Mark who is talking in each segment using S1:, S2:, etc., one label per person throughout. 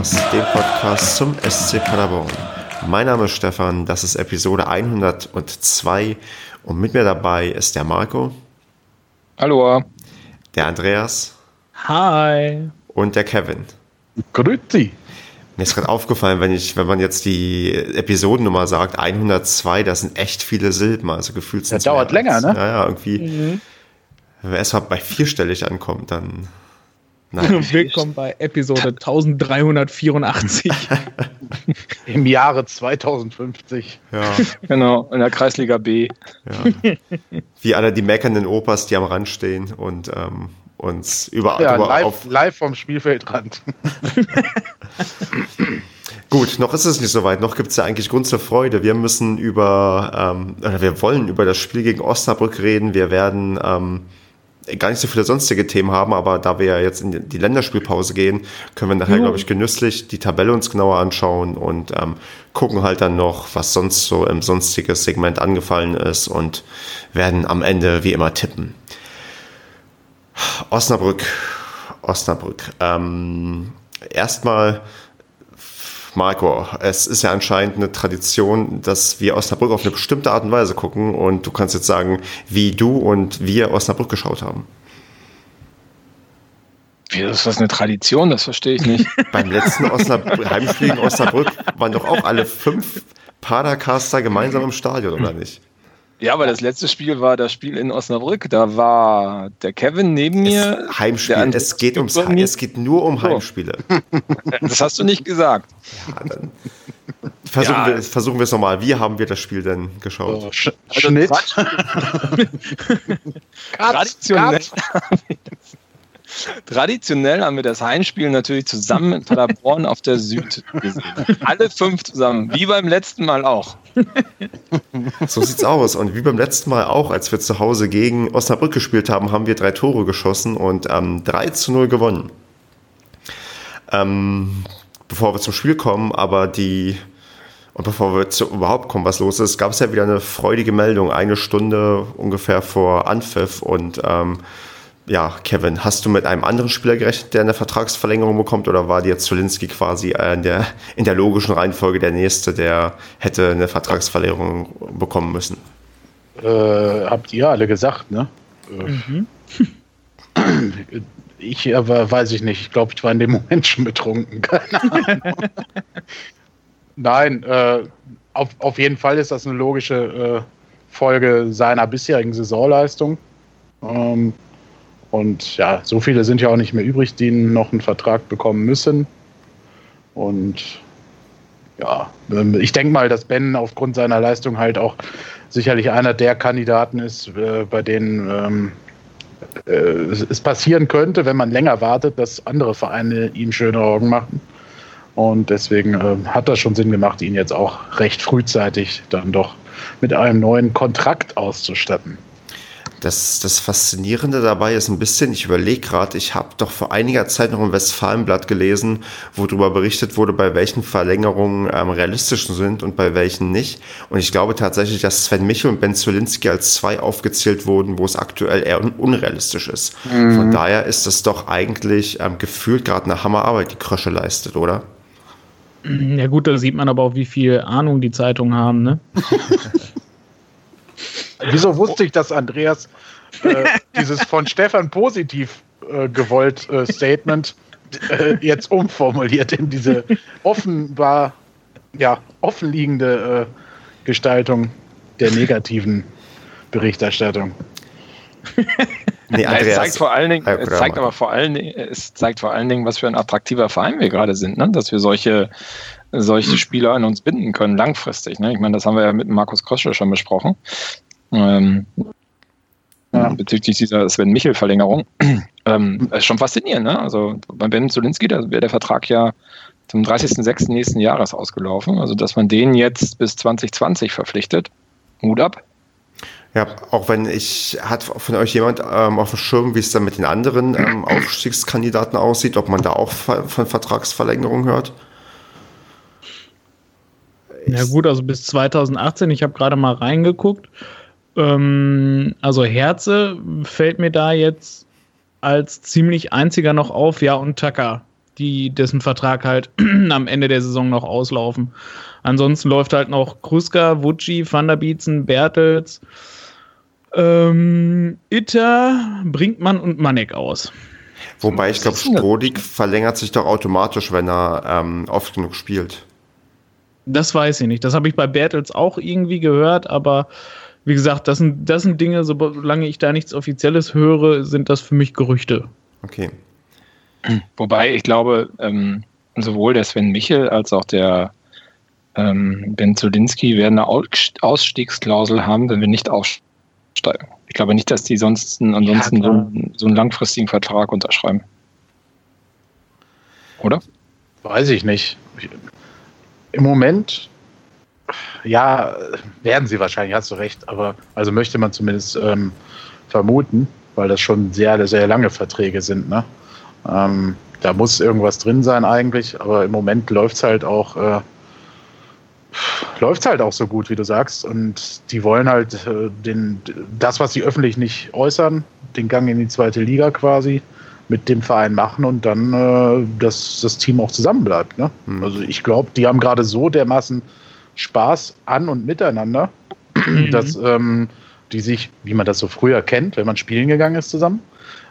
S1: Podcast, dem Podcast zum SC Paderborn. Mein Name ist Stefan, das ist Episode 102 und mit mir dabei ist der Marco.
S2: Hallo.
S1: Der Andreas.
S3: Hi.
S1: Und der Kevin.
S4: Grüezi.
S1: Mir ist gerade aufgefallen, wenn ich, wenn man jetzt die Episodennummer sagt, 102, das sind echt viele Silben, also gefühlt sind
S4: Das dauert länger,
S1: als,
S4: ne?
S1: Ja, ja, irgendwie.
S3: Mhm.
S1: Wenn wir erst mal bei vierstellig ankommt, dann. Nein.
S3: Willkommen bei Episode 1384.
S4: Im Jahre 2050.
S1: Ja,
S2: Genau, in der Kreisliga B.
S1: ja. Wie alle die meckernden Opas, die am Rand stehen und ähm, uns überall
S4: Ja,
S1: drüber
S4: live,
S1: auf.
S4: live vom Spielfeldrand.
S1: Gut, noch ist es nicht so weit. Noch gibt es ja eigentlich Grund zur Freude. Wir müssen über, ähm, oder wir wollen über das Spiel gegen Osnabrück reden. Wir werden ähm, gar nicht so viele sonstige Themen haben, aber da wir ja jetzt in die Länderspielpause gehen, können wir nachher, glaube ich, genüsslich die Tabelle uns genauer anschauen und ähm, gucken halt dann noch, was sonst so im sonstiges Segment angefallen ist und werden am Ende wie immer tippen. Osnabrück, Osnabrück. Ähm, erstmal, Marco, es ist ja anscheinend eine Tradition, dass wir Osnabrück auf eine bestimmte Art und Weise gucken und du kannst jetzt sagen, wie du und wir Osnabrück geschaut haben.
S2: Wie ist das eine Tradition? Das verstehe ich nicht.
S1: Beim letzten Osnabrück, Heimspiel gegen Osnabrück waren doch auch alle fünf Padercaster gemeinsam im Stadion, oder nicht?
S2: Ja, aber das letzte Spiel war das Spiel in Osnabrück. Da war der Kevin neben mir.
S1: Es, Heimspiel, es geht ums
S2: mir.
S1: es geht nur um. Heimspiele.
S2: Das hast du nicht gesagt.
S1: Ja, dann versuchen,
S2: Ja.
S1: wir, versuchen wir es nochmal. Wie haben wir das Spiel denn geschaut?
S4: So, Sch
S2: Also
S4: Schnitt.
S2: Traditionell, traditionell haben wir das Heimspiel natürlich zusammen in Paderborn auf der Süd gesehen. Alle fünf zusammen, wie beim letzten Mal auch.
S1: So sieht's aus. Und wie beim letzten Mal auch, als wir zu Hause gegen Osnabrück gespielt haben, haben wir drei Tore geschossen und ähm, 3 zu 0 gewonnen. Ähm, bevor wir zum Spiel kommen, aber die, und bevor wir zu überhaupt kommen, was los ist, gab es ja wieder eine freudige Meldung, eine Stunde ungefähr vor Anpfiff. Und ähm, ja, Kevin, hast du mit einem anderen Spieler gerechnet, der eine Vertragsverlängerung bekommt, oder war dir Zulinski quasi äh, in, der, in der logischen Reihenfolge der Nächste, der hätte eine Vertragsverlängerung bekommen müssen?
S4: Äh, habt ihr alle gesagt, ne? Äh, Ich aber weiß ich nicht. Ich glaube, ich war in dem Moment schon betrunken. Keine Ahnung. Nein, äh, auf, auf jeden Fall ist das eine logische äh, Folge seiner bisherigen Saisonleistung. Ähm, und ja, so viele sind ja auch nicht mehr übrig, die noch einen Vertrag bekommen müssen. Und ja, ähm, ich denke mal, dass Ben aufgrund seiner Leistung halt auch sicherlich einer der Kandidaten ist, äh, bei denen ähm, äh, es passieren könnte, wenn man länger wartet, dass andere Vereine ihm schöne Augen machen. Und deswegen ähm, hat das schon Sinn gemacht, ihn jetzt auch recht frühzeitig dann doch mit einem neuen Kontrakt auszustatten.
S1: Das, das Faszinierende dabei ist ein bisschen, ich überlege gerade, ich habe doch vor einiger Zeit noch im Westfalenblatt gelesen, wo darüber berichtet wurde, bei welchen Verlängerungen ähm, realistisch sind und bei welchen nicht. Und ich glaube tatsächlich, dass Sven Michel und Ben Zulinski als zwei aufgezählt wurden, wo es aktuell eher un unrealistisch ist. Von daher ist es doch eigentlich ähm, gefühlt gerade eine Hammerarbeit, die Krösche leistet, oder?
S3: ja gut, da sieht man aber auch, wie viel Ahnung die Zeitungen haben, ne?
S4: Wieso wusste ich, dass Andreas äh, dieses von Stefan positiv äh, gewollt äh, Statement äh, jetzt umformuliert in diese offenbar ja, offenliegende äh, Gestaltung der negativen Berichterstattung?
S1: Nee,
S2: Ja, es zeigt vor allen Dingen, es zeigt aber vor allen Dingen, es zeigt vor allen Dingen, was für ein attraktiver Verein wir gerade sind, ne? dass wir solche, solche Spieler an uns binden können, langfristig. Ne? Ich meine, das haben wir ja mit Markus Krosche schon besprochen. Ähm,
S4: Ja.
S2: Bezüglich dieser Sven-Michel-Verlängerung. ähm, das ist schon faszinierend. Ne? Also bei Ben Zulinski, da wäre der Vertrag ja zum 30.06. nächsten Jahres ausgelaufen. Also, dass man den jetzt bis 2020 verpflichtet. Hut ab.
S1: Ja, auch wenn ich, hat von euch jemand ähm, auf dem Schirm, wie es dann mit den anderen ähm, Aufstiegskandidaten aussieht, ob man da auch von von Vertragsverlängerung hört?
S3: Ja gut, also bis 2018, ich habe gerade mal reingeguckt. Ähm, also Herze fällt mir da jetzt als ziemlich einziger noch auf, ja, und Tucker. die, dessen Vertrag halt am Ende der Saison noch auslaufen. Ansonsten läuft halt noch Kruska, Vucci, Van der Bietzen, Bertels, ähm, Itter, Brinkmann und Manek aus.
S1: Wobei ich glaube, Strodig verlängert sich doch automatisch, wenn er ähm, oft genug spielt.
S3: Das weiß ich nicht. Das habe ich bei Bertels auch irgendwie gehört, aber wie gesagt, das sind, das sind Dinge, solange ich da nichts Offizielles höre, sind das für mich Gerüchte.
S1: Okay.
S2: Wobei ich glaube, ähm, sowohl der Sven Michel als auch der ähm, Ben Zulinski werden eine Ausstiegsklausel haben, wenn wir nicht aussteigen. Ich glaube nicht, dass die sonst ansonsten ja, so, so, einen langfristigen Vertrag unterschreiben. Oder?
S4: Weiß ich nicht. Im Moment, ja, werden sie wahrscheinlich, hast du recht, aber also möchte man zumindest ähm, vermuten, weil das schon sehr, sehr lange Verträge sind. Ne? Ähm, da muss irgendwas drin sein eigentlich, aber im Moment läuft es halt auch, äh, läuft halt auch so gut, wie du sagst. Und die wollen halt äh, den, das, was sie öffentlich nicht äußern, den Gang in die zweite Liga quasi mit dem Verein machen und dann, äh, dass das Team auch zusammenbleibt. Ne? Mhm. Also ich glaube, die haben gerade so dermaßen Spaß an und miteinander, mhm. dass ähm, die sich, wie man das so früher kennt, wenn man spielen gegangen ist zusammen,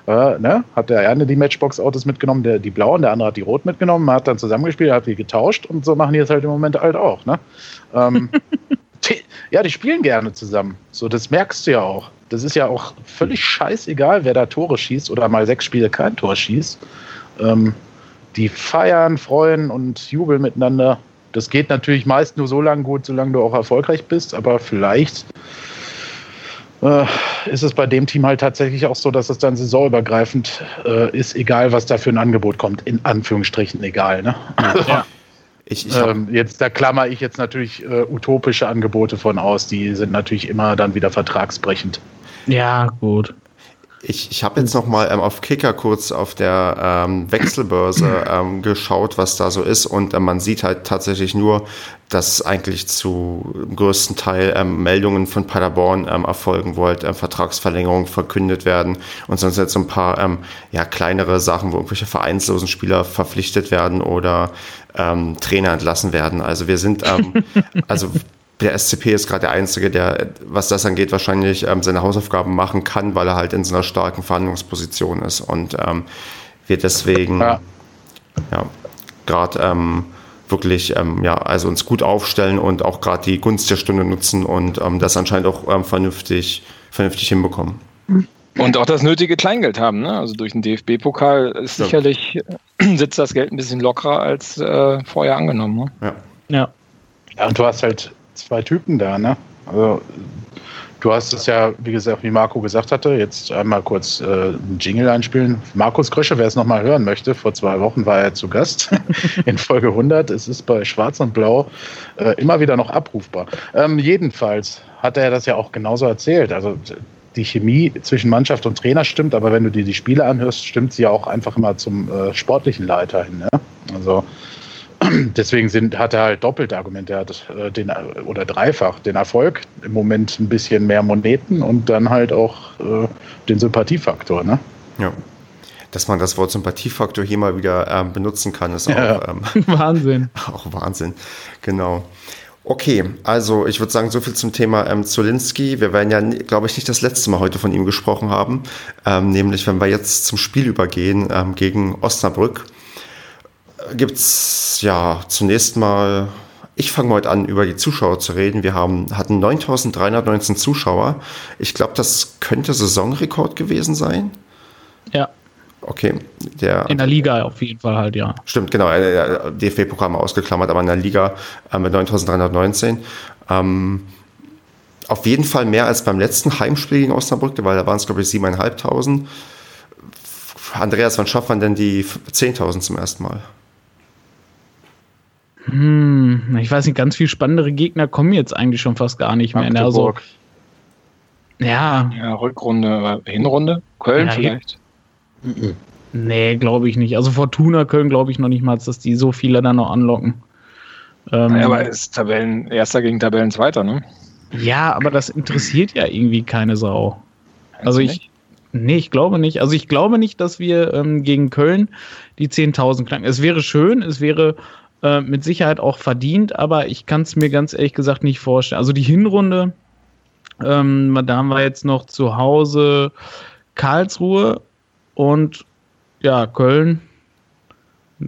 S4: äh, ne, hat der eine die Matchbox-Autos mitgenommen, der die blauen, der andere hat die rot mitgenommen, man hat dann zusammengespielt, hat die getauscht und so machen die jetzt halt im Moment halt auch. Ne? Ähm, die, ja, die spielen gerne zusammen. So, das merkst du ja auch. Das ist ja auch völlig scheißegal, wer da Tore schießt oder mal sechs Spiele kein Tor schießt. Ähm, die feiern, freuen und jubeln miteinander. Das geht natürlich meist nur so lange gut, solange du auch erfolgreich bist, aber vielleicht äh, ist es bei dem Team halt tatsächlich auch so, dass es dann saisonübergreifend äh, ist, egal was da für ein Angebot kommt. In Anführungsstrichen egal. Ne? Ja. Ich, ich ähm, jetzt, da klammer ich jetzt natürlich äh, utopische Angebote von aus, die sind natürlich immer dann wieder vertragsbrechend.
S3: Ja, gut.
S1: Ich, ich habe jetzt noch mal ähm, auf Kicker kurz auf der ähm, Wechselbörse ähm, geschaut, was da so ist und äh, man sieht halt tatsächlich nur, dass eigentlich zu größten Teil ähm, Meldungen von Paderborn ähm, erfolgen, wo halt ähm, Vertragsverlängerungen verkündet werden und sonst jetzt so ein paar ähm, ja kleinere Sachen, wo irgendwelche vereinslosen Spieler verpflichtet werden oder ähm, Trainer entlassen werden. Also wir sind ähm, also der SCP ist gerade der Einzige, der, was das angeht, wahrscheinlich ähm, seine Hausaufgaben machen kann, weil er halt in so einer starken Verhandlungsposition ist und ähm, wir deswegen ja, ja gerade ähm, wirklich ähm, ja also uns gut aufstellen und auch gerade die Gunst der Stunde nutzen und ähm, das anscheinend auch ähm, vernünftig vernünftig hinbekommen.
S2: Und auch das nötige Kleingeld haben. Ne? Also durch den DFB-Pokal ist ja. sicherlich sitzt das Geld ein bisschen lockerer als äh, vorher angenommen. Ne?
S4: Ja. ja. Ja, und du hast halt zwei Typen da, ne? Also, du hast es ja, wie gesagt, wie Marco gesagt hatte, jetzt einmal kurz äh, einen Jingle einspielen. Markus Krösche, wer es nochmal hören möchte, vor zwei Wochen war er zu Gast in Folge 100. Es ist bei Schwarz und Blau äh, immer wieder noch abrufbar. Ähm, jedenfalls hat er das ja auch genauso erzählt. Also die Chemie zwischen Mannschaft und Trainer stimmt, aber wenn du dir die Spiele anhörst, stimmt sie ja auch einfach immer zum äh, sportlichen Leiter hin. Ne? Also deswegen sind, hat er halt doppelt Argumente. Er hat äh, den, oder dreifach den Erfolg, im Moment ein bisschen mehr Moneten und dann halt auch äh, den Sympathiefaktor. Ne?
S1: Ja. Dass man das Wort Sympathiefaktor hier mal wieder ähm, benutzen kann, ist ja. auch ähm,
S3: Wahnsinn.
S1: Auch Wahnsinn, genau. Okay, also ich würde sagen, so viel zum Thema ähm, Zolinski. Wir werden ja, glaube ich, nicht das letzte Mal heute von ihm gesprochen haben, ähm, nämlich wenn wir jetzt zum Spiel übergehen ähm, gegen Osnabrück gibt es ja zunächst mal, ich fange heute an, über die Zuschauer zu reden. Wir haben, hatten 9319 Zuschauer. Ich glaube, das könnte Saisonrekord gewesen sein.
S3: Ja.
S1: Okay. Der,
S3: in der Liga auf jeden Fall halt, ja.
S1: Stimmt, genau. Äh, DFB-Programm ausgeklammert, aber in der Liga äh, mit 9319. Ähm, auf jeden Fall mehr als beim letzten Heimspiel gegen Osnabrück, weil da waren es, glaube ich, 7.500. Andreas, wann schafft man denn die 10.000 zum ersten Mal?
S3: Hm, ich weiß nicht, ganz viel spannendere Gegner kommen jetzt eigentlich schon fast gar nicht mehr. Ne? Also,
S2: ja. Ja, Rückrunde, Hinrunde, Köln ja, vielleicht.
S3: Mhm. Nee, glaube ich nicht. Also Fortuna Köln glaube ich noch nicht mal, dass die so viele dann noch anlocken.
S2: Ähm, ja, aber ist Tabellen, erster gegen Tabellenzweiter, ne?
S3: Ja, aber das interessiert ja irgendwie keine Sau. Also ich, Nee, ich glaube nicht. Also ich glaube nicht, dass wir ähm, gegen Köln die 10.000 knacken. Es wäre schön, es wäre äh, mit Sicherheit auch verdient, aber ich kann es mir ganz ehrlich gesagt nicht vorstellen. Also die Hinrunde, ähm, da haben wir jetzt noch zu Hause Karlsruhe und ja, Köln.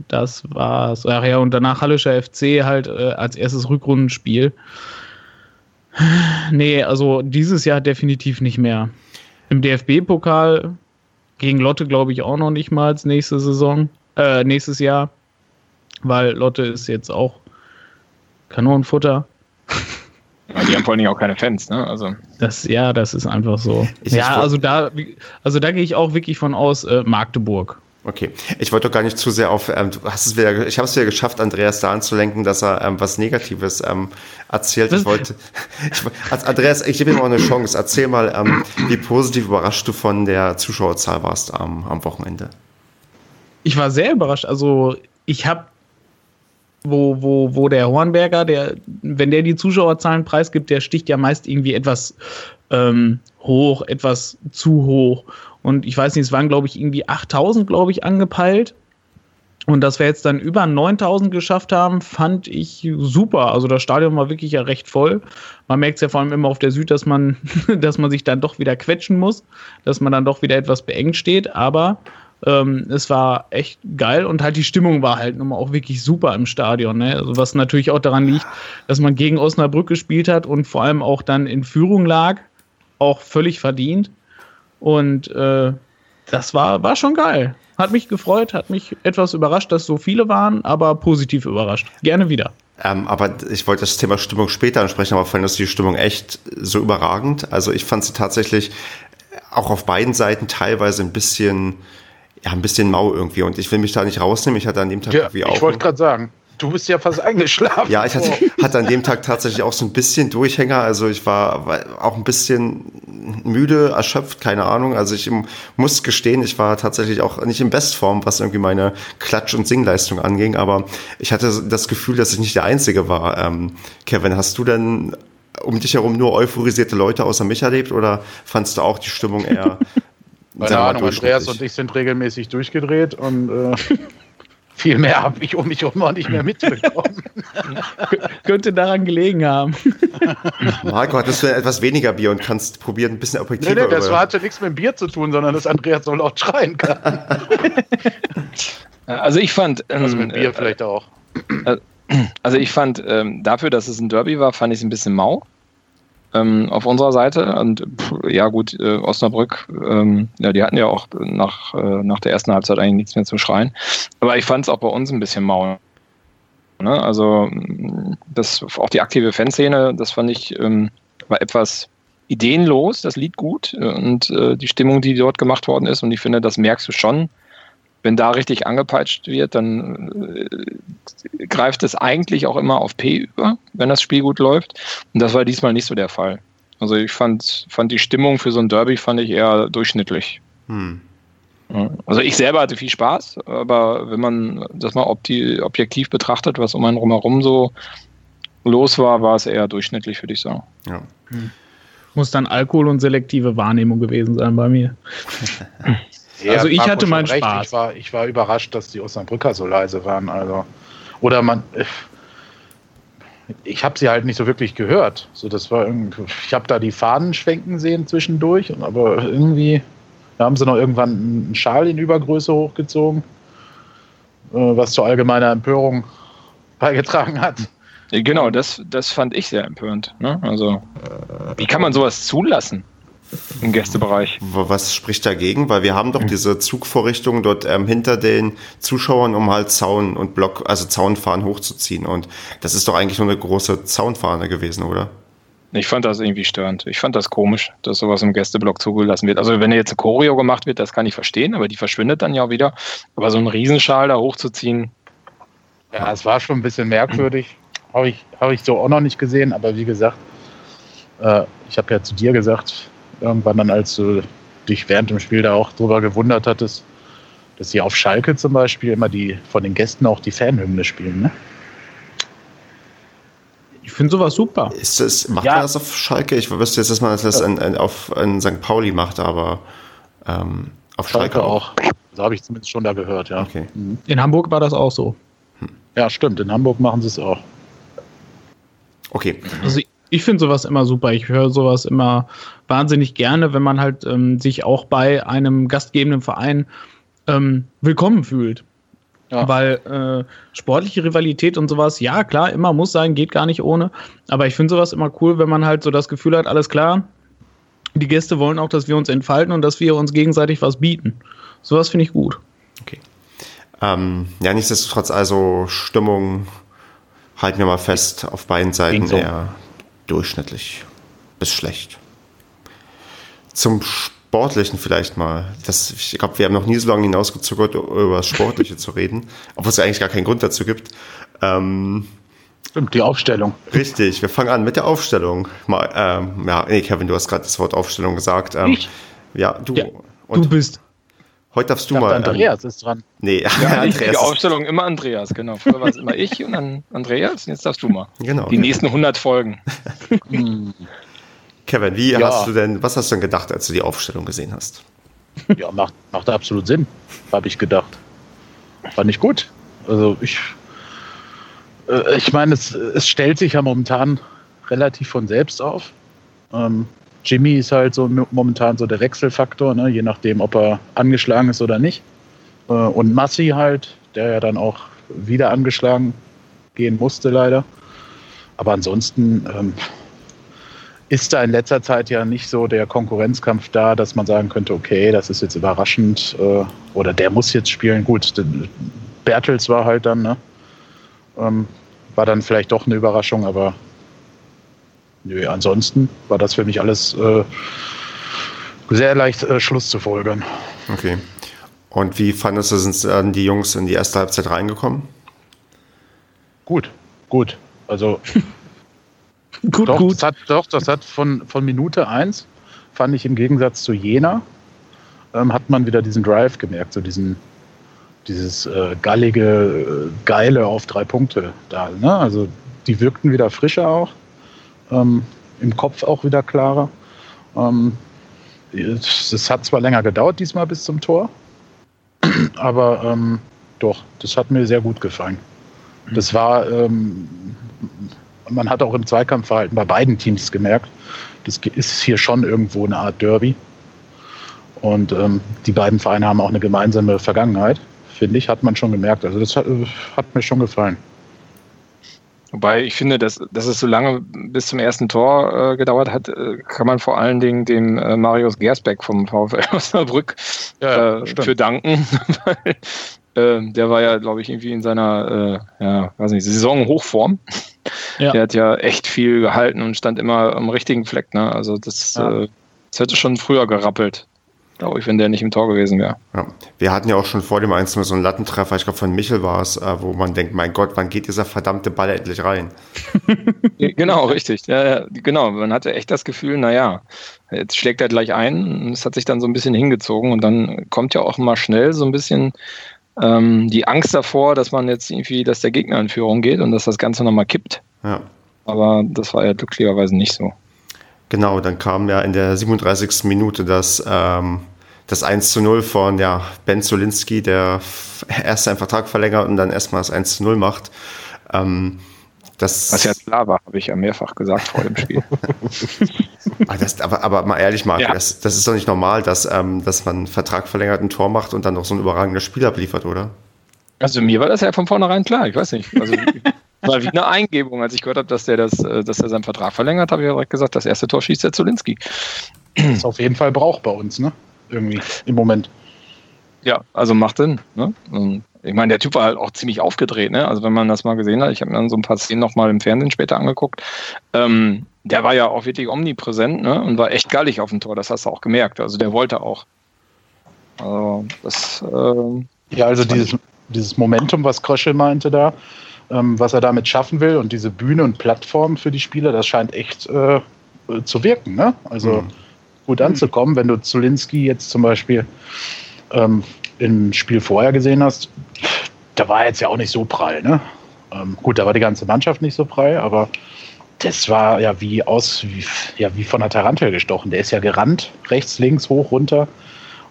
S3: Das war's. Ach ja, und danach Hallischer FC halt äh, als erstes Rückrundenspiel. Nee, also dieses Jahr definitiv nicht mehr. Im DFB-Pokal gegen Lotte glaube ich auch noch nicht mal nächste Saison, äh, nächstes Jahr, weil Lotte ist jetzt auch Kanonenfutter.
S2: Ja, die haben vor allen Dingen auch keine Fans, ne? Also.
S3: Das, ja, das ist einfach so.
S1: Ich-
S3: ja, also da, also da gehe ich auch wirklich von aus, äh, Magdeburg.
S1: Okay, ich wollte doch gar nicht zu sehr auf, ähm, du hast es wieder, ich habe es wieder geschafft, Andreas da anzulenken, dass er ähm, was Negatives ähm, erzählt. Ich wollte, ich, also Andreas, ich gebe ihm auch eine Chance. Erzähl mal, ähm, wie positiv überrascht du von der Zuschauerzahl warst am, am Wochenende.
S3: Ich war sehr überrascht. Also ich habe, wo, wo, wo der Hornberger, der, wenn der die Zuschauerzahlen preisgibt, der sticht ja meist irgendwie etwas ähm, hoch, etwas zu hoch. Und ich weiß nicht, es waren, glaube ich, irgendwie 8000, glaube ich, angepeilt. Und dass wir jetzt dann über 9000 geschafft haben, fand ich super. Also das Stadion war wirklich ja recht voll. Man merkt es ja vor allem immer auf der Süd, dass man, dass man sich dann doch wieder quetschen muss, dass man dann doch wieder etwas beengt steht. Aber ähm, es war echt geil und halt die Stimmung war halt nochmal auch wirklich super im Stadion. Ne? Also was natürlich auch daran liegt, dass man gegen Osnabrück gespielt hat und vor allem auch dann in Führung lag, auch völlig verdient. Und äh, das war, war schon geil. Hat mich gefreut, hat mich etwas überrascht, dass so viele waren, aber positiv überrascht. Gerne wieder.
S1: Ähm, aber ich wollte das Thema Stimmung später ansprechen, aber fand die Stimmung echt so überragend. Also ich fand sie tatsächlich auch auf beiden Seiten teilweise ein bisschen, ja, ein bisschen mau irgendwie. Und ich will mich da nicht rausnehmen. Ich hatte an dem Tag
S4: Ja,
S1: irgendwie
S4: ich
S1: auch.
S4: wollte gerade sagen, du bist ja fast eingeschlafen.
S1: Ja, ich hatte, hatte an dem Tag tatsächlich auch so ein bisschen Durchhänger. Also ich war, war auch ein bisschen müde, erschöpft, keine Ahnung. Also ich muss gestehen, ich war tatsächlich auch nicht in Bestform, was irgendwie meine Klatsch- und Singleistung anging. Aber ich hatte das Gefühl, dass ich nicht der Einzige war. Ähm, Kevin, hast du denn um dich herum nur euphorisierte Leute außer mich erlebt oder fandst du auch die Stimmung eher
S4: Keine Ahnung, Andreas und ich sind regelmäßig durchgedreht und äh, viel mehr habe ich um mich herum auch nicht mehr mitbekommen.
S3: Könnte daran gelegen haben.
S1: Marco, hattest du etwas weniger Bier und kannst probieren, ein bisschen
S4: nee,
S1: objektiver
S4: nee, das
S1: über-
S4: hatte nichts mit dem Bier zu tun, sondern dass Andreas so laut schreien kann.
S2: Also ich fand.
S4: Also
S2: ähm,
S4: mit Bier
S2: äh,
S4: vielleicht auch.
S2: Also ich fand, ähm, dafür, dass es ein Derby war, fand ich es ein bisschen mau ähm, auf unserer Seite. Und pff, ja gut, äh, Osnabrück, ähm, ja, die hatten ja auch nach, äh, nach der ersten Halbzeit eigentlich nichts mehr zu schreien. Aber ich fand es auch bei uns ein bisschen mau. Ne? Also mh, das, auch die aktive Fanszene, das fand ich, ähm, war etwas ideenlos, das Lied gut äh, und äh, die Stimmung, die dort gemacht worden ist. Und ich finde, das merkst du schon, wenn da richtig angepeitscht wird, dann äh, greift es eigentlich auch immer auf P über, wenn das Spiel gut läuft. Und das war diesmal nicht so der Fall. Also ich fand, fand die Stimmung für so ein Derby fand ich eher durchschnittlich.
S1: Hm.
S2: Also ich selber hatte viel Spaß, aber wenn man das mal opti- objektiv betrachtet, was um einen herum so los war, war es eher durchschnittlich, würde ich sagen.
S1: Ja.
S3: Muss dann Alkohol und selektive Wahrnehmung gewesen sein bei mir. Also ich hatte meinen
S4: recht.
S3: Spaß.
S4: Ich war, ich war überrascht, dass die Osnabrücker so leise waren. Also. Oder man. Ich habe sie halt nicht so wirklich gehört. So, das war ich habe da die Fahnen schwenken sehen zwischendurch, aber irgendwie da haben sie noch irgendwann einen Schal in Übergröße hochgezogen, äh, was zur allgemeiner Empörung beigetragen hat.
S2: Genau, das, das fand ich sehr empörend. Ne? Also, wie kann man sowas zulassen im Gästebereich?
S1: Was spricht dagegen? Weil wir haben doch diese Zugvorrichtung dort ähm, hinter den Zuschauern, um halt Zaun und Block, also Zaunfahnen hochzuziehen. Und das ist doch eigentlich nur eine große Zaunfahne gewesen, oder?
S2: Ich fand das irgendwie störend. Ich fand das komisch, dass sowas im Gästeblock zugelassen wird. Also wenn jetzt ein Choreo gemacht wird, das kann ich verstehen, aber die verschwindet dann ja auch wieder. Aber so einen Riesenschal da hochzuziehen,
S4: Ja, es war schon ein bisschen merkwürdig. Habe ich, hab ich so auch noch nicht gesehen, aber wie gesagt, äh, ich habe ja zu dir gesagt, irgendwann dann, als du dich während dem Spiel da auch drüber gewundert hattest, dass sie auf Schalke zum Beispiel immer die von den Gästen auch die Fanhymne spielen. Ne?
S3: Ich finde sowas super.
S1: Ist das, macht
S3: Ja.
S1: man das auf Schalke? Ich wüsste jetzt, dass man das in, in, auf in St. Pauli macht, aber Ähm, auf
S4: Schalke
S1: Schalke
S4: auch. So habe ich zumindest schon da gehört, ja.
S1: Okay.
S4: Mhm.
S3: In Hamburg war das auch so.
S4: Ja, stimmt. In Hamburg machen sie es auch.
S1: Okay.
S3: Also ich, ich finde sowas immer super. Ich höre sowas immer wahnsinnig gerne, wenn man halt ähm, sich auch bei einem gastgebenden Verein ähm, willkommen fühlt.
S4: Ja.
S3: Weil äh, sportliche Rivalität und sowas, ja klar, immer muss sein, geht gar nicht ohne. Aber ich finde sowas immer cool, wenn man halt so das Gefühl hat, alles klar, die Gäste wollen auch, dass wir uns entfalten und dass wir uns gegenseitig was bieten. Sowas finde ich gut.
S1: Okay. Ähm, ja, nichtsdestotrotz, also Stimmung halten wir mal fest, auf beiden Seiten
S4: so.
S1: eher durchschnittlich bis schlecht. Zum Sportlichen vielleicht mal. Das, ich glaube, wir haben noch nie so lange hinausgezuckert, über das Sportliche zu reden, obwohl es ja eigentlich gar keinen Grund dazu gibt. Ähm,
S4: Stimmt, die Aufstellung.
S1: richtig, wir fangen an mit der Aufstellung. Mal, ähm, ja, nee, Kevin, du hast gerade das Wort Aufstellung gesagt. Ähm,
S4: Ich?
S1: Ja, du.
S3: Ja,
S1: Und
S3: du bist.
S1: heute darfst du mal.
S4: Andreas ist dran.
S1: Nee,
S2: Ja, die
S1: Andreas. ist-
S2: Aufstellung immer Andreas, genau. Früher war es immer ich und dann Andreas. Jetzt darfst du mal.
S1: Genau.
S2: Die nächsten 100 Folgen.
S1: Kevin, wie
S4: Ja.
S1: hast du denn, was hast du denn gedacht, als du die Aufstellung gesehen hast?
S4: Ja, macht, macht absolut Sinn, habe ich gedacht. Fand ich gut. Also ich, äh, ich meine, es, es stellt sich ja momentan relativ von selbst auf. Ähm, Jimmy ist halt so mo- momentan so der Wechselfaktor, ne? je nachdem, ob er angeschlagen ist oder nicht. Äh, und Massi halt, der ja dann auch wieder angeschlagen gehen musste, leider. Aber ansonsten ähm, ist da in letzter Zeit ja nicht so der Konkurrenzkampf da, dass man sagen könnte, okay, das ist jetzt überraschend äh, oder der muss jetzt spielen. Gut, Bertels war halt dann, ne? ähm, war dann vielleicht doch eine Überraschung, aber nö, ansonsten war das für mich alles äh, sehr leicht äh, Schluss zu folgern.
S1: Okay. Und wie fandest du, sind dann die Jungs in die erste Halbzeit reingekommen?
S4: Gut, gut. Also
S3: Gut,
S4: Doch,
S3: gut.
S4: Das hat, doch, das hat von, von Minute 1, fand ich im Gegensatz zu Jena, ähm, hat man wieder diesen Drive gemerkt, so diesen, dieses äh, gallige, äh, geile auf drei Punkte da. Ne? Also die wirkten wieder frischer auch, ähm, im Kopf auch wieder klarer. Ähm, es, hat zwar länger gedauert diesmal bis zum Tor, aber ähm, doch, das hat mir sehr gut gefallen. Das war, ähm, man hat auch im Zweikampfverhalten bei beiden Teams gemerkt, das ist hier schon irgendwo eine Art Derby. Und ähm, die beiden Vereine haben auch eine gemeinsame Vergangenheit, finde ich, hat man schon gemerkt. Also das hat, äh, hat mir schon gefallen.
S2: Wobei ich finde, dass, dass es so lange bis zum ersten Tor äh, gedauert hat, äh, kann man vor allen Dingen dem äh, Marius Gersbeck vom VfL Osnabrück
S4: Ja,
S2: äh, für danken. Weil, äh, der war ja, glaube ich, irgendwie in seiner äh, ja, weiß nicht, Saison-Hochform.
S3: Ja.
S2: Der hat ja echt viel gehalten und stand immer am richtigen Fleck. Ne? Also das,
S4: Ja.
S2: äh, das hätte schon früher gerappelt, glaube ich, wenn der nicht im Tor gewesen wäre.
S1: Ja. Wir hatten ja auch schon vor dem 1 so einen Lattentreffer, ich glaube von Michel war es, äh, wo man denkt, mein Gott, wann geht dieser verdammte Ball endlich rein?
S2: Genau, richtig. Ja, ja, genau. Man hatte echt das Gefühl, naja, jetzt schlägt er gleich ein. und Es hat sich dann so ein bisschen hingezogen und dann kommt ja auch mal schnell so ein bisschen ähm, die Angst davor, dass man jetzt irgendwie, dass der Gegner in Führung geht und dass das Ganze nochmal kippt.
S1: Ja.
S2: Aber das war ja glücklicherweise nicht so.
S1: Genau, dann kam ja in der 37. Minute das, ähm, das 1 zu 0 von ja, Ben Zolinski, der erst seinen Vertrag verlängert und dann erstmal das 1 zu 0 macht. Ähm, das,
S2: Was ja klar war, habe ich ja mehrfach gesagt vor dem Spiel.
S1: Ah, das, aber, aber mal ehrlich, Marc,
S2: Ja.
S1: das, das ist doch nicht normal, dass, ähm, dass man einen Vertrag verlängert, ein Tor macht und dann noch so ein überragender Spiel abliefert, oder?
S2: Also mir war das ja von vornherein klar. Ich weiß nicht. Also war wie eine Eingebung, als ich gehört habe, dass der das, äh, dass er seinen Vertrag verlängert, habe ich ja direkt gesagt, das erste Tor schießt der Zolinski.
S4: Ist auf jeden Fall Brauch bei uns, ne? Irgendwie im Moment.
S2: Ja, also macht Sinn. Ne? Ich meine, der Typ war halt auch ziemlich aufgedreht. Ne? Also wenn man das mal gesehen hat, ich habe mir dann so ein paar Szenen nochmal im Fernsehen später angeguckt. Ähm, der war ja auch wirklich omnipräsent ne? und war echt gallig auf dem Tor. Das hast du auch gemerkt. Also der wollte auch. Also das ähm,
S4: Ja, also dieses, dieses Momentum, was Krösche meinte da, ähm, was er damit schaffen will und diese Bühne und Plattform für die Spieler, das scheint echt äh, zu wirken. Ne? Also
S1: Mhm.
S4: gut anzukommen, wenn du Zulinski jetzt zum Beispiel ähm, im Spiel vorher gesehen hast, da war jetzt ja auch nicht so prall. Ne? Ähm, gut, da war die ganze Mannschaft nicht so prall, aber das war ja wie aus, wie, ja, wie von einer Tarantel gestochen. Der ist ja gerannt, rechts, links, hoch, runter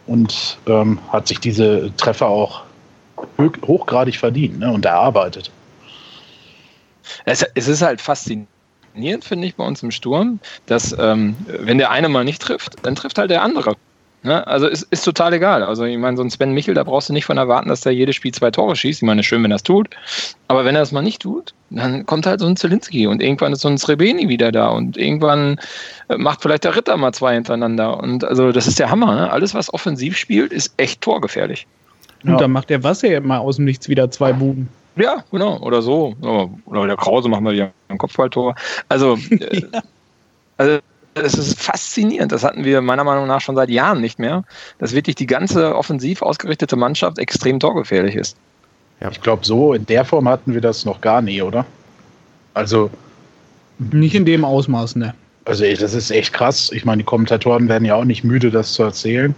S4: und ähm, hat sich diese Treffer auch hochgradig verdient ne, und erarbeitet.
S2: Es, es ist halt faszinierend, finde ich, bei uns im Sturm, dass ähm, wenn der eine mal nicht trifft, dann trifft halt der andere. Ne? Also ist, ist total egal. Also ich meine, so ein Sven Michel, da brauchst du nicht von erwarten, dass der jedes Spiel zwei Tore schießt. Ich meine, schön, wenn er es tut. Aber wenn er es mal nicht tut, dann kommt halt so ein Zelinski und irgendwann ist so ein Srebeni wieder da und irgendwann äh, macht vielleicht der Ritter mal zwei hintereinander. Und also das ist der Hammer. Ne? Alles, was offensiv spielt, ist echt torgefährlich.
S3: Und ja. dann macht der Wasser ja mal aus dem Nichts wieder zwei Buben.
S2: Ja, genau. Oder so. Oder der Krause macht mal wieder ein Kopfballtor. Also, äh, ja. also es ist faszinierend. Das hatten wir meiner Meinung nach schon seit Jahren nicht mehr, dass wirklich die ganze offensiv ausgerichtete Mannschaft extrem torgefährlich ist.
S4: Ja. Ich glaube, so in der Form hatten wir das noch gar nie, oder? Also.
S3: Nicht in dem Ausmaß, ne?
S4: Also, das ist echt krass. Ich meine, die Kommentatoren werden ja auch nicht müde, das zu erzählen,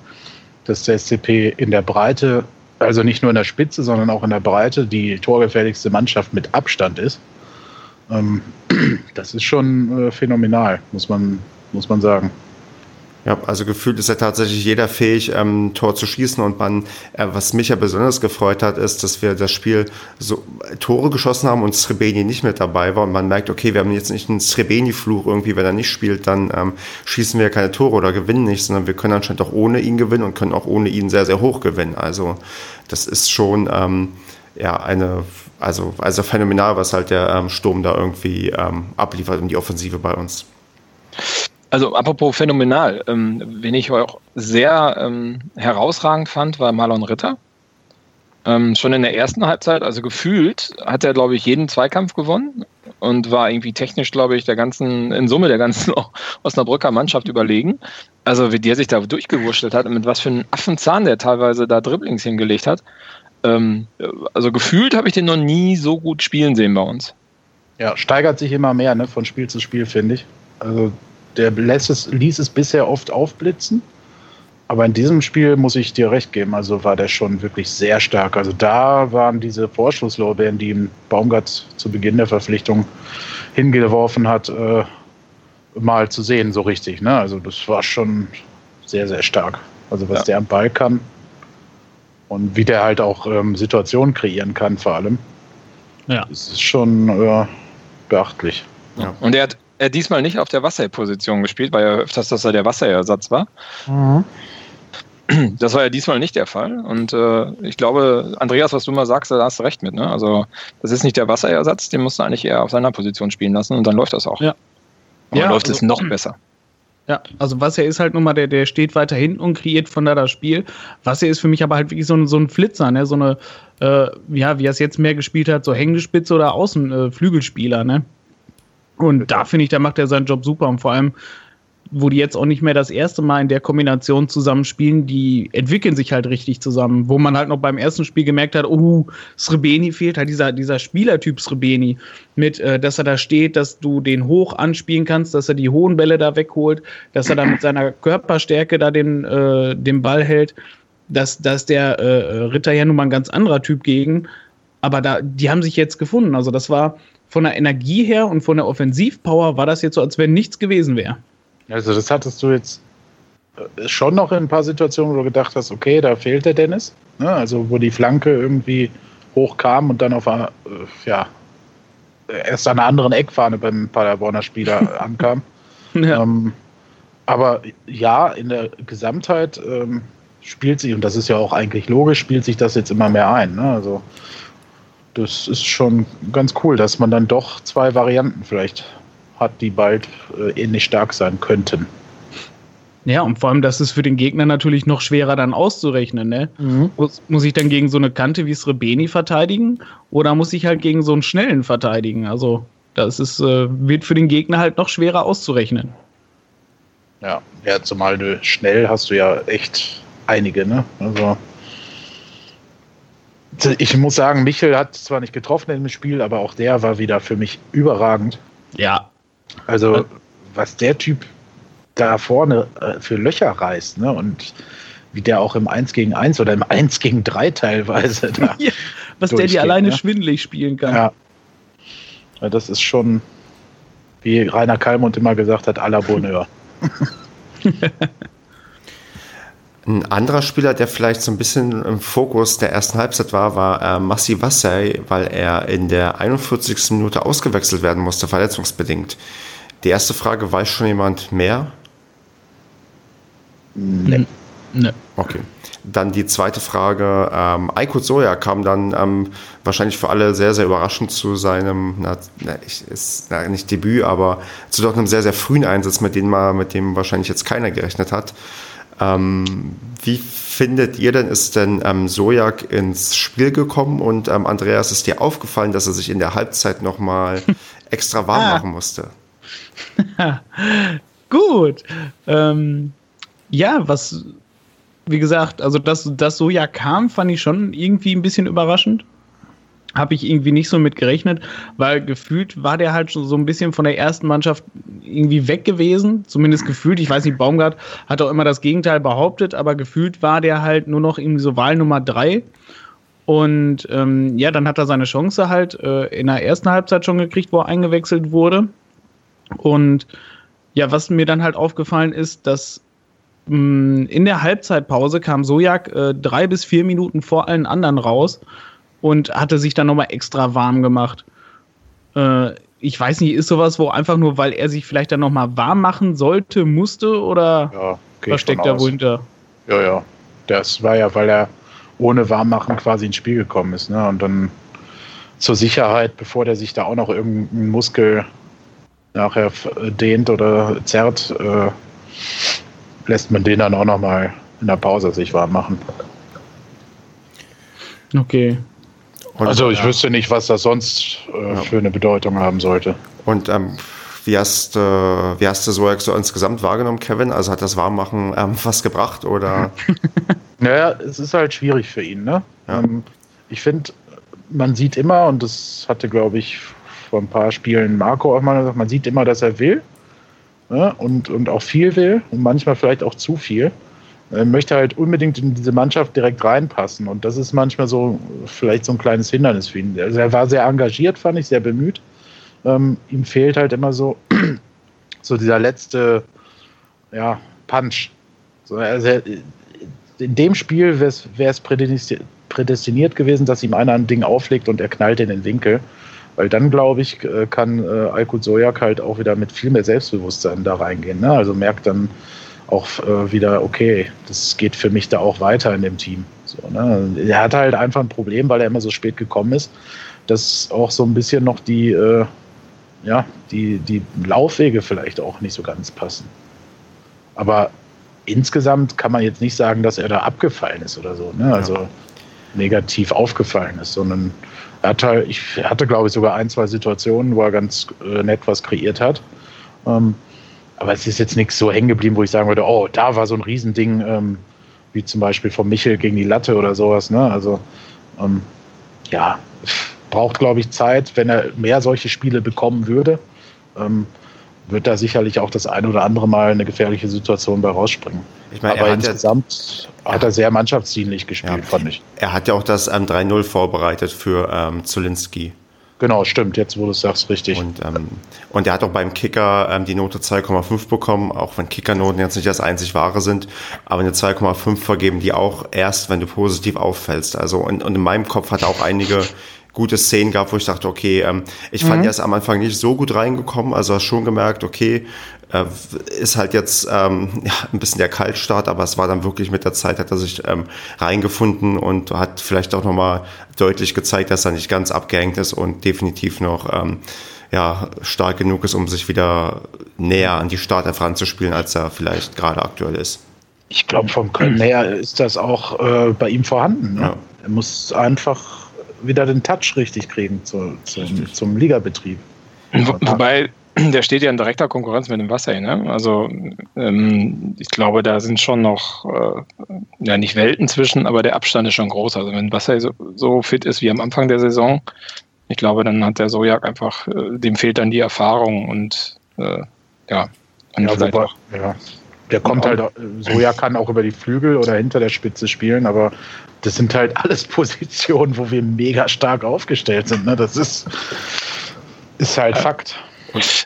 S4: dass der SCP in der Breite, also nicht nur in der Spitze, sondern auch in der Breite, die torgefährlichste Mannschaft mit Abstand ist. Ähm, das ist schon äh, phänomenal, muss man muss man sagen.
S1: Ja, also gefühlt ist ja tatsächlich jeder fähig, ähm, Tor zu schießen. Und man, äh, was mich ja besonders gefreut hat, ist, dass wir das Spiel so Tore geschossen haben und Srebeni nicht mit dabei war. Und man merkt, okay, wir haben jetzt nicht einen Srebeni-Fluch irgendwie, wenn er nicht spielt, dann ähm, schießen wir keine Tore oder gewinnen nicht, sondern wir können anscheinend auch ohne ihn gewinnen und können auch ohne ihn sehr, sehr hoch gewinnen. Also das ist schon ähm, ja eine, also, also phänomenal, was halt der ähm, Sturm da irgendwie ähm, abliefert und die Offensive bei uns.
S2: Also apropos phänomenal, ähm, wen ich auch sehr ähm, herausragend fand, war Marlon Ritter. Ähm, schon in der ersten Halbzeit, also gefühlt, hat er, glaube ich, jeden Zweikampf gewonnen und war irgendwie technisch, glaube ich, der ganzen, in Summe der ganzen Osnabrücker Mannschaft überlegen. Also wie der sich da durchgewurschtelt hat und mit was für einem Affenzahn der teilweise da Dribblings hingelegt hat. Ähm, also gefühlt habe ich den noch nie so gut spielen sehen bei uns.
S4: Ja, steigert sich immer mehr, ne, von Spiel zu Spiel, finde ich. Also der lässt es, ließ es bisher oft aufblitzen. Aber in diesem Spiel muss ich dir recht geben, also war der schon wirklich sehr stark. Also da waren diese Vorschusslorbeeren, die ihm Baumgart zu Beginn der Verpflichtung hingeworfen hat, äh, mal zu sehen, so richtig. Ne? Also das war schon sehr, sehr stark. Also was ja. der am Ball kann und wie der halt auch ähm, Situationen kreieren kann, vor allem. Ja. Das ist schon äh, beachtlich.
S2: Ja. Und er hat er diesmal nicht auf der Wasserposition gespielt, weil er öfters, dass er der Wasserersatz war. Mhm. Das war ja diesmal nicht der Fall. Und äh, ich glaube, Andreas, was du mal sagst, da hast du recht mit. Ne? Also, das ist nicht der Wasserersatz, den musst du eigentlich eher auf seiner Position spielen lassen und dann läuft das auch. Ja. Aber ja, läuft also, es noch besser.
S3: Ja, also Wasser ist halt nun mal der, der steht weiter hinten und kreiert von da das Spiel. Wasser ist für mich aber halt wirklich so ein, so ein Flitzer, ne? so eine, äh, ja, wie er es jetzt mehr gespielt hat, so hängende Spitze oder Außenflügelspieler, äh, ne? Und da finde ich, da macht er seinen Job super. Und vor allem, wo die jetzt auch nicht mehr das erste Mal in der Kombination zusammenspielen, die entwickeln sich halt richtig zusammen. Wo man halt noch beim ersten Spiel gemerkt hat, oh, Srebeni fehlt halt dieser, dieser Spielertyp Srebeni. Mit, äh, dass er da steht, dass du den hoch anspielen kannst, dass er die hohen Bälle da wegholt, dass er da mit seiner Körperstärke da den, äh, den Ball hält. Dass, dass der äh, Ritter ja nun mal ein ganz anderer Typ gegen. Aber da, die haben sich jetzt gefunden. Also das war, von der Energie her und von der Offensivpower war das jetzt so, als wenn nichts gewesen wäre.
S4: Also das hattest du jetzt äh, schon noch in ein paar Situationen, wo du gedacht hast, okay, da fehlt der Dennis. Ne? Also wo die Flanke irgendwie hochkam und dann auf einer, äh, ja, erst an einer anderen Eckfahne beim Paderborner Spieler ankam. Ja. Ähm, aber ja, in der Gesamtheit ähm, spielt sich, und das ist ja auch eigentlich logisch, spielt sich das jetzt immer mehr ein. Ne? Also das ist schon ganz cool, dass man dann doch zwei Varianten vielleicht hat, die bald äh, ähnlich stark sein könnten.
S3: Ja, und vor allem, das ist für den Gegner natürlich noch schwerer dann auszurechnen. Ne? Mhm. Muss, muss ich dann gegen so eine Kante wie Srebeni verteidigen oder muss ich halt gegen so einen schnellen verteidigen? Also, das ist, äh, wird für den Gegner halt noch schwerer auszurechnen.
S4: Ja, ja, zumal du schnell hast du ja echt einige, ne? Also ich muss sagen, Michel hat zwar nicht getroffen im Spiel, aber auch der war wieder für mich überragend.
S3: Ja.
S4: Also, was der Typ da vorne äh, für Löcher reißt, ne? Und wie der auch im 1 gegen 1 oder im 1 gegen 3 teilweise da
S3: ja, Was der die alleine ne? schwindelig spielen kann.
S4: Ja. ja. Das ist schon, wie Rainer Kalmund immer gesagt hat, à la Bonheur.
S1: Ein anderer Spieler, der vielleicht so ein bisschen im Fokus der ersten Halbzeit war, war äh, Massi Wassay, weil er in der 41. Minute ausgewechselt werden musste, verletzungsbedingt. Die erste Frage, weiß schon jemand mehr?
S3: Nee. nee.
S1: Okay. Dann die zweite Frage. Ähm, Aykut Soja kam dann ähm, wahrscheinlich für alle sehr, sehr überraschend zu seinem, na, na, ich, ist na, nicht Debüt, aber zu doch einem sehr, sehr frühen Einsatz, mit dem, man, mit dem wahrscheinlich jetzt keiner gerechnet hat. Ähm, wie findet ihr denn, ist denn ähm, Sojak ins Spiel gekommen und ähm, Andreas, ist dir aufgefallen, dass er sich in der Halbzeit nochmal extra warm ah. machen musste?
S3: Gut. Ähm, ja, was, wie gesagt, also dass das Soja kam, fand ich schon irgendwie ein bisschen überraschend. Habe ich irgendwie nicht so mit gerechnet, weil gefühlt war der halt schon so ein bisschen von der ersten Mannschaft irgendwie weg gewesen. Zumindest gefühlt. Ich weiß nicht, Baumgart hat auch immer das Gegenteil behauptet, aber gefühlt war der halt nur noch irgendwie so Wahl Nummer drei. Und ähm, ja, dann hat er seine Chance halt äh, in der ersten Halbzeit schon gekriegt, wo er eingewechselt wurde. Und ja, was mir dann halt aufgefallen ist, dass mh, mm, in der Halbzeitpause kam Sojak äh, drei bis vier Minuten vor allen anderen raus und hatte sich dann nochmal extra warm gemacht. Äh, ich weiß nicht, ist sowas, wo einfach nur, weil er sich vielleicht dann nochmal warm machen sollte, musste oder
S4: ja,
S3: was steckt da wohinter?
S4: Ja, ja. Das war ja, weil er ohne Warmmachen quasi ins Spiel gekommen ist. Ne? Und dann zur Sicherheit, bevor der sich da auch noch irgendein Muskel nachher dehnt oder zerrt, äh, lässt man den dann auch noch mal in der Pause sich warm machen.
S3: Okay.
S4: Und, also ich ja. wüsste nicht, was das sonst äh, ja. für eine Bedeutung haben sollte.
S1: Und ähm, wie hast, äh, wie hast du so, so insgesamt wahrgenommen, Kevin? Also hat das Warmmachen ähm, was gebracht oder?
S4: naja, es ist halt schwierig für ihn. Ne? Ja. Ähm, ich finde, man sieht immer, und das hatte, glaube ich, vor ein paar Spielen Marco auch mal gesagt, man sieht immer, dass er will ne? und, und auch viel will und manchmal vielleicht auch zu viel. Er möchte halt unbedingt in diese Mannschaft direkt reinpassen und das ist manchmal so vielleicht so ein kleines Hindernis für ihn. Also er war sehr engagiert, fand ich, sehr bemüht. Ähm, ihm fehlt halt immer so, so dieser letzte ja, Punch. So, also in dem Spiel wäre es prädestiniert gewesen, dass ihm einer ein Ding auflegt und er knallt in den Winkel. Weil dann, glaube ich, äh, kann äh, Alkut Sojak halt auch wieder mit viel mehr Selbstbewusstsein da reingehen. Ne? Also merkt dann auch äh, wieder, okay, das geht für mich da auch weiter in dem Team. So, ne? Er hat halt einfach ein Problem, weil er immer so spät gekommen ist, dass auch so ein bisschen noch die, äh, ja, die, die Laufwege vielleicht auch nicht so ganz passen. Aber insgesamt kann man jetzt nicht sagen, dass er da abgefallen ist oder so. Ne? Also ja. negativ aufgefallen ist, sondern er hatte, ich hatte, glaube ich, sogar ein, zwei Situationen, wo er ganz äh, nett was kreiert hat. Ähm, aber es ist jetzt nichts so hängen geblieben, wo ich sagen würde, oh, da war so ein Riesending, ähm, wie zum Beispiel von Michel gegen die Latte oder sowas. Ne? Also, ähm, ja, braucht, glaube ich, Zeit, wenn er mehr solche Spiele bekommen würde. Ähm, wird da sicherlich auch das ein oder andere Mal eine gefährliche Situation bei rausspringen. Ich meine, Aber insgesamt ja, hat er sehr mannschaftsdienlich gespielt, ja. fand ich.
S1: Er hat ja auch das ähm, 3-0 vorbereitet für ähm, Zulinski.
S4: Genau, stimmt, jetzt wo du es sagst, richtig.
S1: Und, ähm, und er hat auch beim Kicker ähm, die Note 2,5 bekommen, auch wenn Kickernoten jetzt nicht das einzig wahre sind, aber eine 2,5 vergeben die auch erst, wenn du positiv auffällst. Also und, und in meinem Kopf hat er auch einige gute Szenen gab, wo ich dachte, okay, ähm, ich fand mhm. erst am Anfang nicht so gut reingekommen, also hast schon gemerkt, okay, äh, ist halt jetzt ähm, ja, ein bisschen der Kaltstart, aber es war dann wirklich mit der Zeit, hat er sich ähm, reingefunden und hat vielleicht auch nochmal deutlich gezeigt, dass er nicht ganz abgehängt ist und definitiv noch ähm, ja, stark genug ist, um sich wieder näher an die Startelf ranzuspielen, als er vielleicht gerade aktuell ist.
S4: Ich glaube, vom Können her ist das auch äh, bei ihm vorhanden. Ne? Ja. Er muss einfach wieder den Touch richtig kriegen zu, zu, zum Ligabetrieb.
S2: Wo, wobei, der steht ja in direkter Konkurrenz mit dem Wasser. Ne? Also ähm, ich glaube, da sind schon noch, äh, ja nicht Welten zwischen, aber der Abstand ist schon groß. Also wenn Wasser so, so, fit ist wie am Anfang der Saison, ich glaube, dann hat der Sojak einfach, äh, dem fehlt dann die Erfahrung und äh, ja,
S4: und ja, vielleicht wobei, auch. Ja. Der kommt halt, Soja kann auch über die Flügel oder hinter der Spitze spielen, aber das sind halt alles Positionen, wo wir mega stark aufgestellt sind. Ne? Das ist, ist halt Fakt.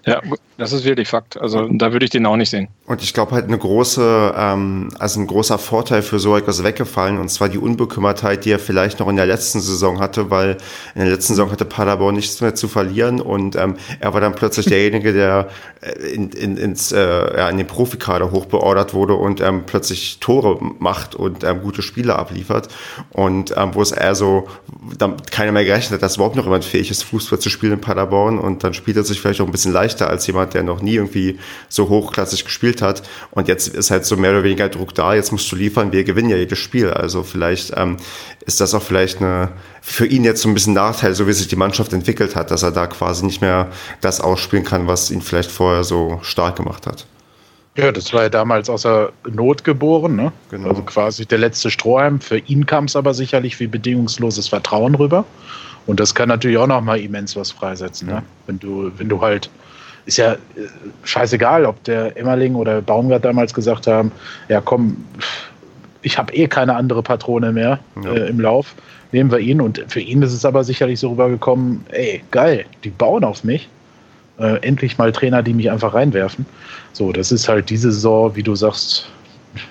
S2: Ja, Das ist wirklich Fakt. Also da würde ich den auch nicht sehen.
S1: Und ich glaube halt eine große, ähm, also ein großer Vorteil für so etwas weggefallen, und zwar die Unbekümmertheit, die er vielleicht noch in der letzten Saison hatte, weil in der letzten Saison hatte Paderborn nichts mehr zu verlieren und ähm, er war dann plötzlich derjenige, der äh, in, in, ins, äh, ja, in den Profikader hochbeordert wurde und ähm, plötzlich Tore macht und ähm, gute Spiele abliefert. Und ähm, wo es eher so, dann keiner mehr gerechnet hat, dass überhaupt noch jemand fähig ist, Fußball zu spielen in Paderborn und dann spielt er sich vielleicht auch ein bisschen leichter als jemand, jemand, der noch nie irgendwie so hochklassig gespielt hat. Und jetzt ist halt so mehr oder weniger Druck da, jetzt musst du liefern, wir gewinnen ja jedes Spiel. Also vielleicht ähm, ist das auch vielleicht eine, für ihn jetzt so ein bisschen Nachteil, so wie sich die Mannschaft entwickelt hat, dass er da quasi nicht mehr das ausspielen kann, was ihn vielleicht vorher so stark gemacht hat.
S4: Ja, das war ja damals aus der Not geboren, ne? Genau. Also quasi der letzte Strohhalm. Für ihn kam es aber sicherlich wie bedingungsloses Vertrauen rüber. Und das kann natürlich auch nochmal immens was freisetzen, ne? Wenn du, wenn du halt ist ja äh, scheißegal, ob der Emmerling oder Baumgart damals gesagt haben, ja komm, ich habe eh keine andere Patrone mehr ja. äh, im Lauf, nehmen wir ihn. Und für ihn ist es aber sicherlich so rübergekommen, ey, geil, die bauen auf mich. Äh, endlich mal Trainer, die mich einfach reinwerfen. So, das ist halt diese Saison, wie du sagst,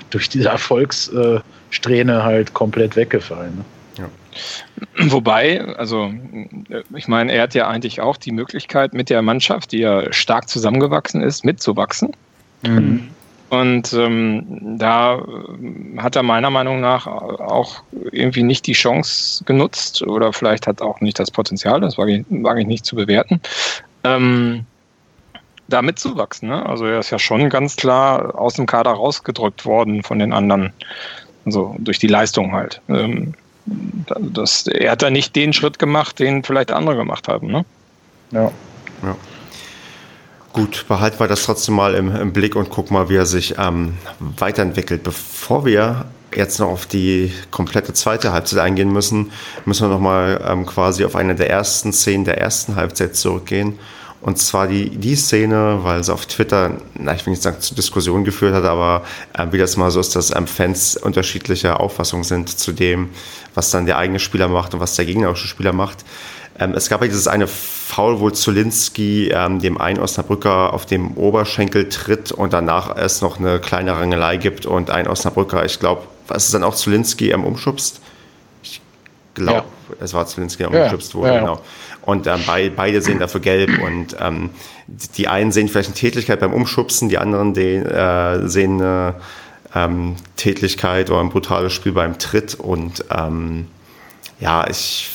S4: durch diese Erfolgssträhne halt komplett weggefallen. Ne?
S2: Wobei, also ich meine, er hat ja eigentlich auch die Möglichkeit mit der Mannschaft, die ja stark zusammengewachsen ist, mitzuwachsen. Mhm. Und ähm, da hat er meiner Meinung nach auch irgendwie nicht die Chance genutzt oder vielleicht hat auch nicht das Potenzial, das wage ich, wage ich nicht zu bewerten, ähm, da mitzuwachsen. Ne? Also er ist ja schon ganz klar aus dem Kader rausgedrückt worden von den anderen. Also durch die Leistung halt. Ähm, das, er hat da nicht den Schritt gemacht, den vielleicht andere gemacht haben. Ne?
S1: Ja. ja. Gut, behalten wir das trotzdem mal im, im Blick und gucken mal, wie er sich ähm, weiterentwickelt. Bevor wir jetzt noch auf die komplette zweite Halbzeit eingehen müssen, müssen wir noch mal ähm, quasi auf eine der ersten Szenen der ersten Halbzeit zurückgehen. Und zwar die, die Szene, weil es auf Twitter, na, ich will nicht sagen, zu Diskussionen geführt hat, aber äh, wie das mal so ist, dass ähm, Fans unterschiedlicher Auffassung sind zu dem, was dann der eigene Spieler macht und was der gegnerische Spieler macht. Ähm, es gab ja dieses eine Foul, wo Zulinski ähm, dem einen Osnabrücker auf dem Oberschenkel tritt und danach es noch eine kleine Rangelei gibt und ein Osnabrücker, ich glaube, was ist dann auch Zulinski ähm, umschubst? Ich glaube, ja. es war Zulinski, der umgeschubst ja. wurde, ja, genau. Und ähm, bei, beide sehen dafür gelb und ähm, die einen sehen vielleicht eine Tätigkeit beim Umschubsen, die anderen die, äh, sehen eine ähm, Tätigkeit oder ein brutales Spiel beim Tritt. Und ähm, ja, ich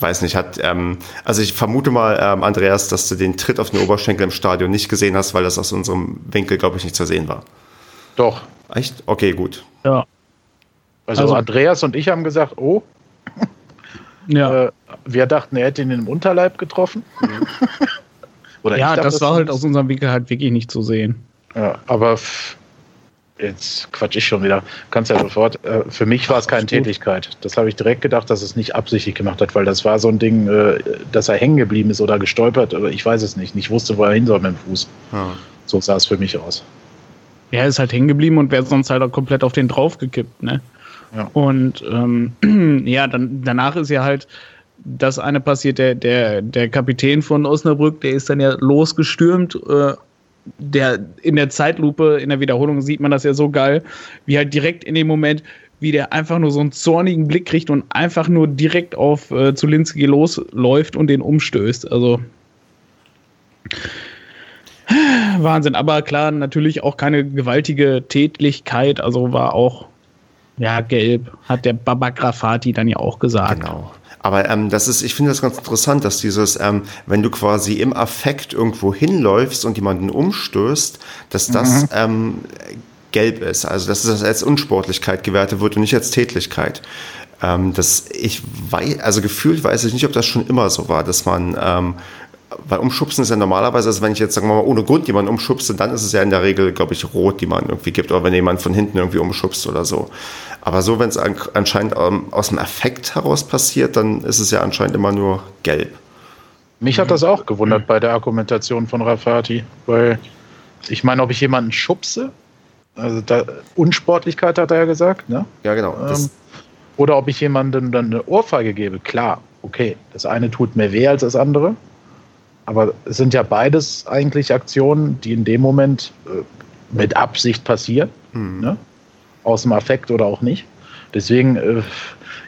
S1: weiß nicht, hat, ähm, also ich vermute mal, ähm, Andreas, dass du den Tritt auf den Oberschenkel im Stadion nicht gesehen hast, weil das aus unserem Winkel, glaube ich, nicht zu sehen war.
S4: Doch.
S1: Echt? Okay, gut.
S4: Ja. Also, also Andreas und ich haben gesagt, oh. Ja. Äh, wir dachten, er hätte ihn im Unterleib getroffen.
S3: Oder ja, dachte, das war halt aus unserem Winkel halt wirklich nicht zu sehen.
S4: Ja, aber jetzt quatsch ich schon wieder. Kannst ja sofort. Äh, für mich war es keine Tätigkeit. Das habe ich direkt gedacht, dass es nicht absichtlich gemacht hat, weil das war so ein Ding, äh, dass er hängen geblieben ist oder gestolpert. Aber ich weiß es nicht. Ich wusste, wo er hin soll mit dem Fuß. Ja. So sah es für mich aus.
S3: Er ist halt hängen geblieben und wäre sonst halt auch komplett auf den drauf gekippt, ne? Ja. Und ähm, ja, dann danach ist ja halt das eine passiert, der, der, der Kapitän von Osnabrück, der ist dann ja losgestürmt. Äh, der in der Zeitlupe, in der Wiederholung sieht man das ja so geil, wie halt direkt in dem Moment, wie der einfach nur so einen zornigen Blick kriegt und einfach nur direkt auf äh, Zulinski losläuft und den umstößt. Also Wahnsinn, aber klar, natürlich auch keine gewaltige Tätlichkeit, also war auch ja gelb, hat der Baba Grafati dann ja auch gesagt.
S1: Genau. Aber ähm, das ist, ich finde das ganz interessant, dass dieses, ähm, wenn du quasi im Affekt irgendwo hinläufst und jemanden umstößt, dass das mhm. ähm, gelb ist. Also dass das als Unsportlichkeit gewertet wird und nicht als Tätlichkeit. Ähm, das, ich weiß, also gefühlt weiß ich nicht, ob das schon immer so war, dass man ähm, weil umschubsen ist ja normalerweise, also wenn ich jetzt sagen wir mal ohne Grund jemanden umschubse, dann ist es ja in der Regel, glaube ich, rot, die man irgendwie gibt, oder wenn jemand von hinten irgendwie umschubst oder so. Aber so, wenn es an, anscheinend ähm, aus dem Effekt heraus passiert, dann ist es ja anscheinend immer nur gelb.
S4: Mich hat das auch gewundert bei der Argumentation von Rafati, weil ich meine, ob ich jemanden schubse, also da, Unsportlichkeit hat er ja gesagt, ne?
S1: Ja, genau.
S4: Ähm, oder ob ich jemandem dann eine Ohrfeige gebe, klar, okay, das eine tut mehr weh als das andere. Aber es sind ja beides eigentlich Aktionen, die in dem Moment äh, mit Absicht passieren. Mhm. Ne? Aus dem Affekt oder auch nicht. Deswegen, äh,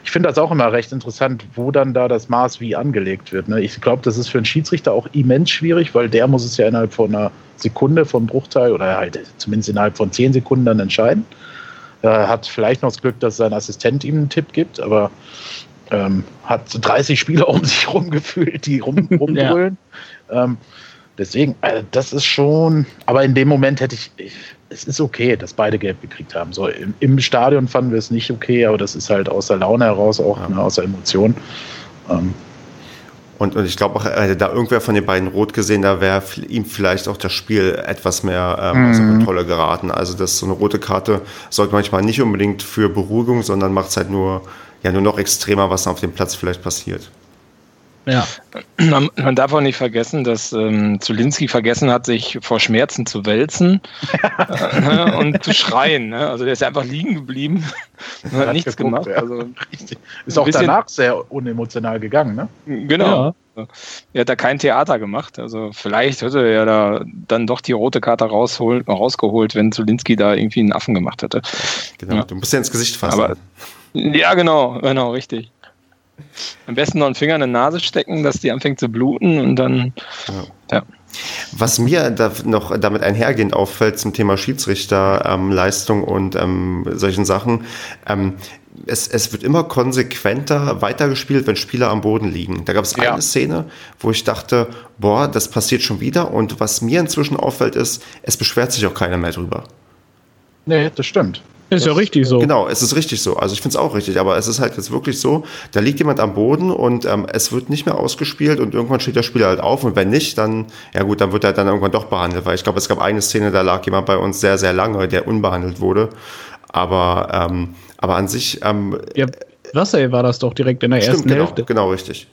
S4: ich finde das auch immer recht interessant, wo dann da das Maß wie angelegt wird. Ne? Ich glaube, das ist für einen Schiedsrichter auch immens schwierig, weil der muss es ja innerhalb von einer Sekunde vom Bruchteil oder halt zumindest innerhalb von zehn Sekunden dann entscheiden. Er hat vielleicht noch das Glück, dass sein Assistent ihm einen Tipp gibt, aber ähm, hat 30 Spieler um sich rum gefühlt, die rum, rumbrüllen. ja. ähm, deswegen, äh, das ist schon, aber in dem Moment hätte ich, ich, es ist okay, dass beide Gelb gekriegt haben. So im, im, Stadion fanden wir es nicht okay, aber das ist halt aus der Laune heraus auch, ja. ne, aus der Emotion. Ähm,
S1: und, und ich glaube auch, hätte da irgendwer von den beiden rot gesehen, da wäre ihm vielleicht auch das Spiel etwas mehr ähm, aus der mhm. Kontrolle geraten. Also das so eine rote Karte sorgt manchmal nicht unbedingt für Beruhigung, sondern macht es halt nur, ja, nur noch extremer, was auf dem Platz vielleicht passiert.
S2: Ja. Man, man, darf auch nicht vergessen, dass ähm, Zulinski vergessen hat, sich vor Schmerzen zu wälzen äh, und zu schreien. Ne? Also der ist einfach liegen geblieben und hat, hat nichts geguckt, gemacht. Ja. Also,
S4: ist auch danach sehr unemotional gegangen. Ne?
S2: Genau. Ja. Er hat da kein Theater gemacht. Also vielleicht hätte er da dann doch die rote Karte rausholen, rausgeholt, wenn Zulinski da irgendwie einen Affen gemacht hätte.
S1: Genau, ja. du musst ja ins Gesicht fassen. Aber,
S2: ja, genau, genau, richtig. Am besten noch einen Finger in die Nase stecken, dass die anfängt zu bluten und dann, ja. ja.
S1: Was mir da noch damit einhergehend auffällt zum Thema Schiedsrichterleistung ähm, und ähm, solchen Sachen, ähm, es, es wird immer konsequenter weitergespielt, wenn Spieler am Boden liegen. Da gab es ja. eine Szene, wo ich dachte, boah, das passiert schon wieder. Und was mir inzwischen auffällt, ist, es beschwert sich auch keiner mehr drüber.
S4: Nee, das stimmt.
S3: Ist ja richtig so.
S1: Genau, es ist richtig so. Also ich finde es auch richtig, aber es ist halt jetzt wirklich so, da liegt jemand am Boden und ähm, es wird nicht mehr ausgespielt und irgendwann steht der Spieler halt auf und wenn nicht, dann, ja gut, dann wird er dann irgendwann doch behandelt, weil ich glaube, es gab eine Szene, da lag jemand bei uns sehr, sehr lange, der unbehandelt wurde. Aber, ähm, aber an sich. Ähm,
S3: ja, Wasser war das doch direkt in der stimmt, ersten
S1: genau,
S3: Hälfte.
S1: Genau, richtig.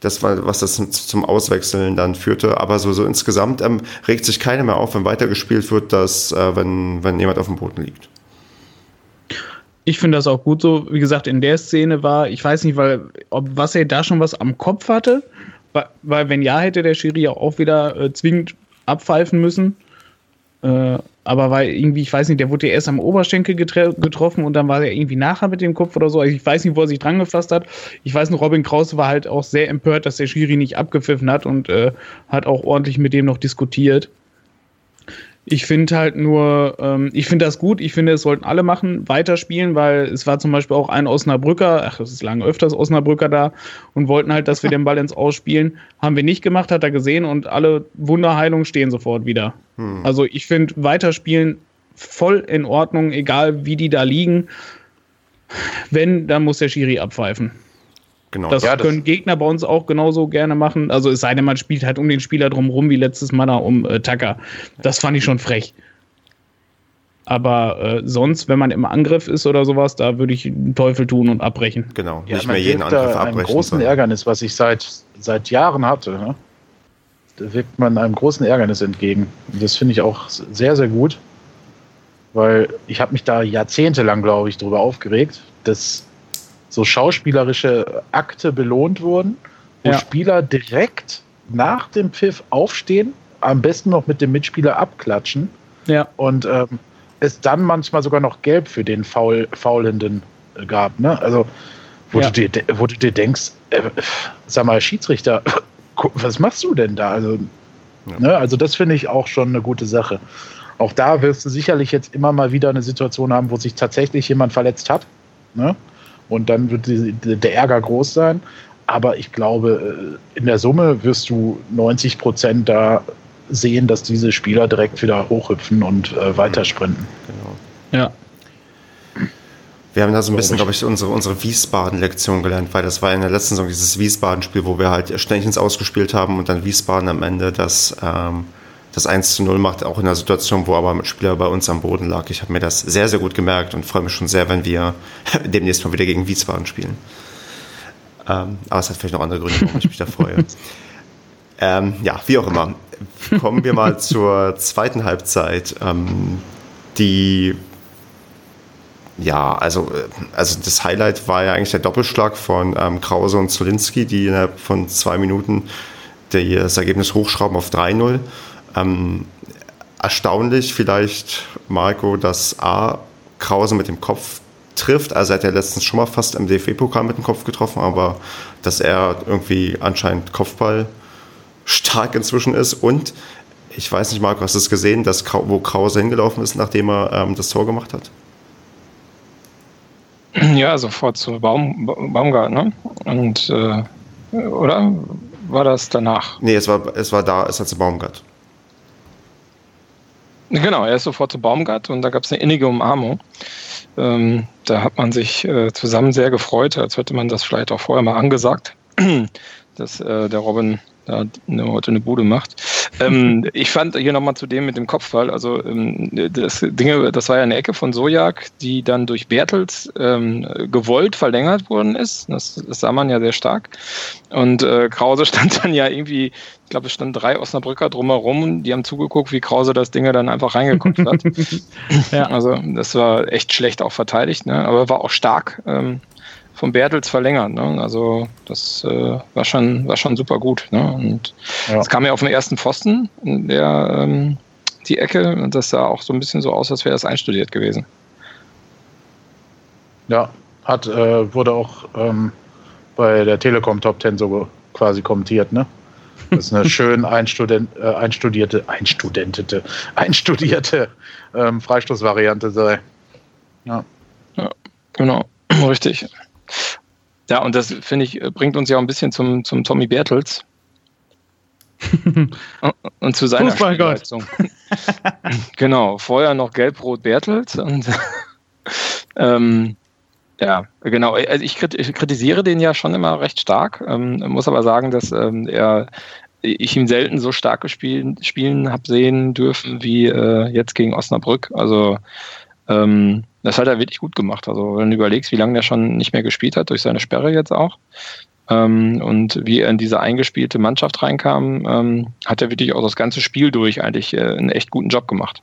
S1: Das war, was das zum Auswechseln dann führte. Aber so, so insgesamt ähm, regt sich keiner mehr auf, wenn weitergespielt wird, dass, äh, wenn, wenn jemand auf dem Boden liegt
S3: ich finde das auch gut so. Wie gesagt, in der Szene war, ich weiß nicht, weil, ob was er da schon was am Kopf hatte, weil, weil wenn ja, hätte der Schiri ja auch wieder äh, zwingend abpfeifen müssen. Äh, aber weil irgendwie, ich weiß nicht, der wurde ja erst am Oberschenkel getroffen und dann war er irgendwie nachher mit dem Kopf oder so. Also ich weiß nicht, wo er sich dran gefasst hat. Ich weiß noch, Robin Krause war halt auch sehr empört, dass der Schiri nicht abgepfiffen hat und äh, hat auch ordentlich mit dem noch diskutiert. Ich finde halt nur, ähm, ich finde das gut, ich finde, es sollten alle machen, weiterspielen, weil es war zum Beispiel auch ein Osnabrücker, ach, es ist lange öfters Osnabrücker da und wollten halt, dass wir den Ball ins Ausspielen. Haben wir nicht gemacht, hat er gesehen und alle Wunderheilungen stehen sofort wieder. Hm. Also ich finde weiterspielen voll in Ordnung, egal wie die da liegen. Wenn, dann muss der Schiri abpfeifen. Genau. Das ja, können das Gegner bei uns auch genauso gerne machen. Also es sei denn, man spielt halt um den Spieler drumherum, wie letztes Mal da um äh, Tucker. Das fand ich schon frech. Aber äh, sonst, wenn man im Angriff ist oder sowas, da würde ich den Teufel tun und abbrechen.
S1: Genau, ja, nicht mehr jeden Angriff abbrechen.
S4: Ein großen Ärgernis, was ich seit, seit Jahren hatte. Ne? Da wirkt man einem großen Ärgernis entgegen. Und das finde ich auch sehr, sehr gut. Weil ich habe mich da jahrzehntelang, glaube ich, darüber aufgeregt, dass so schauspielerische Akte belohnt wurden, wo ja. Spieler direkt nach dem Pfiff aufstehen, am besten noch mit dem Mitspieler abklatschen ja. und ähm, es dann manchmal sogar noch gelb für den Faul, Faulenden gab. Ne? Also, wo, ja. du dir, wo du dir denkst, äh, sag mal, Schiedsrichter, was machst du denn da? Also, ja. ne? also das finde ich auch schon eine gute Sache. Auch da wirst du sicherlich jetzt immer mal wieder eine Situation haben, wo sich tatsächlich jemand verletzt hat. Ne? Und dann wird die, der Ärger groß sein. Aber ich glaube, äh, in der Summe wirst du 90 Prozent da sehen, dass diese Spieler direkt wieder hochhüpfen und äh, weitersprinten.
S1: Genau. Ja. Wir haben da so ein bisschen, glaube ich, unsere, unsere Wiesbaden-Lektion gelernt, weil das war in der letzten Saison dieses Wiesbaden-Spiel, wo wir halt Ständchens ausgespielt haben und dann Wiesbaden am Ende das ähm, das 1 zu 0 macht, auch in einer Situation, wo aber ein Spieler bei uns am Boden lag. Ich habe mir das sehr, sehr gut gemerkt und freue mich schon sehr, wenn wir demnächst mal wieder gegen Wiesbaden spielen. Ähm, aber es hat vielleicht noch andere Gründe, warum ich mich da freue. Ähm, ja, wie auch immer. Kommen wir mal zur zweiten Halbzeit. Ähm, die ja, also, äh, also das Highlight war ja eigentlich der Doppelschlag von ähm, Krause und Zulinski, die innerhalb von zwei Minuten das Ergebnis hochschrauben auf 3-0. Ähm, erstaunlich vielleicht, Marco, dass A. Krause mit dem Kopf trifft. Also er hat ja letztens schon mal fast im DFB-Pokal mit dem Kopf getroffen, aber dass er irgendwie anscheinend Kopfball stark inzwischen ist. Und ich weiß nicht, Marco, hast du es gesehen, dass, wo Krause hingelaufen ist, nachdem er ähm, das Tor gemacht hat?
S2: Ja, sofort zu Baum, Baumgart, ne? Und, äh, oder? War das danach?
S1: Nee, es war, es war da, es hat zu Baumgart.
S2: Genau, er ist sofort zu Baumgart und da gab es eine innige Umarmung. Ähm, da hat man sich äh, zusammen sehr gefreut, als hätte man das vielleicht auch vorher mal angesagt, dass äh, der Robin da eine, heute eine Bude macht. Ähm, ich fand hier nochmal zu dem mit dem Kopfball, also ähm, das Dinge, das war ja eine Ecke von Sojak, die dann durch Bertels ähm, gewollt verlängert worden ist. Das, das, sah man ja sehr stark. Und äh, Krause stand dann ja irgendwie, ich glaube, es standen drei Osnabrücker drumherum, die haben zugeguckt, wie Krause das Ding dann einfach reingeguckt hat. ja. Also das war echt schlecht auch verteidigt, ne? aber war auch stark. Ähm, von Bertels verlängert. Ne? Also das äh, war, schon, war schon super gut. Ne? Und es ja. kam ja auf den ersten Pfosten, der, ähm, die Ecke, und das sah auch so ein bisschen so aus, als wäre das einstudiert gewesen.
S4: Ja, hat, äh, wurde auch ähm, bei der Telekom Top 10 so quasi kommentiert, ne? Das ist eine schön einstudent, äh, einstudierte, einstudentete, einstudierte ähm, Freistoßvariante sei.
S2: Ja. ja, genau, richtig. Ja, und das finde ich, bringt uns ja auch ein bisschen zum, zum Tommy Bertels. und zu seiner Spielleistung. genau, vorher noch Gelb-Rot Bertels und ähm, ja, genau. Also ich kritisiere den ja schon immer recht stark, ähm, muss aber sagen, dass ähm, er ich ihn selten so stark gespielt, spielen habe sehen dürfen wie äh, jetzt gegen Osnabrück. Also ähm, das hat er wirklich gut gemacht. Also wenn du überlegst, wie lange der schon nicht mehr gespielt hat, durch seine Sperre jetzt auch, ähm, und wie er in diese eingespielte Mannschaft reinkam, ähm, hat er wirklich auch das ganze Spiel durch eigentlich äh, einen echt guten Job gemacht.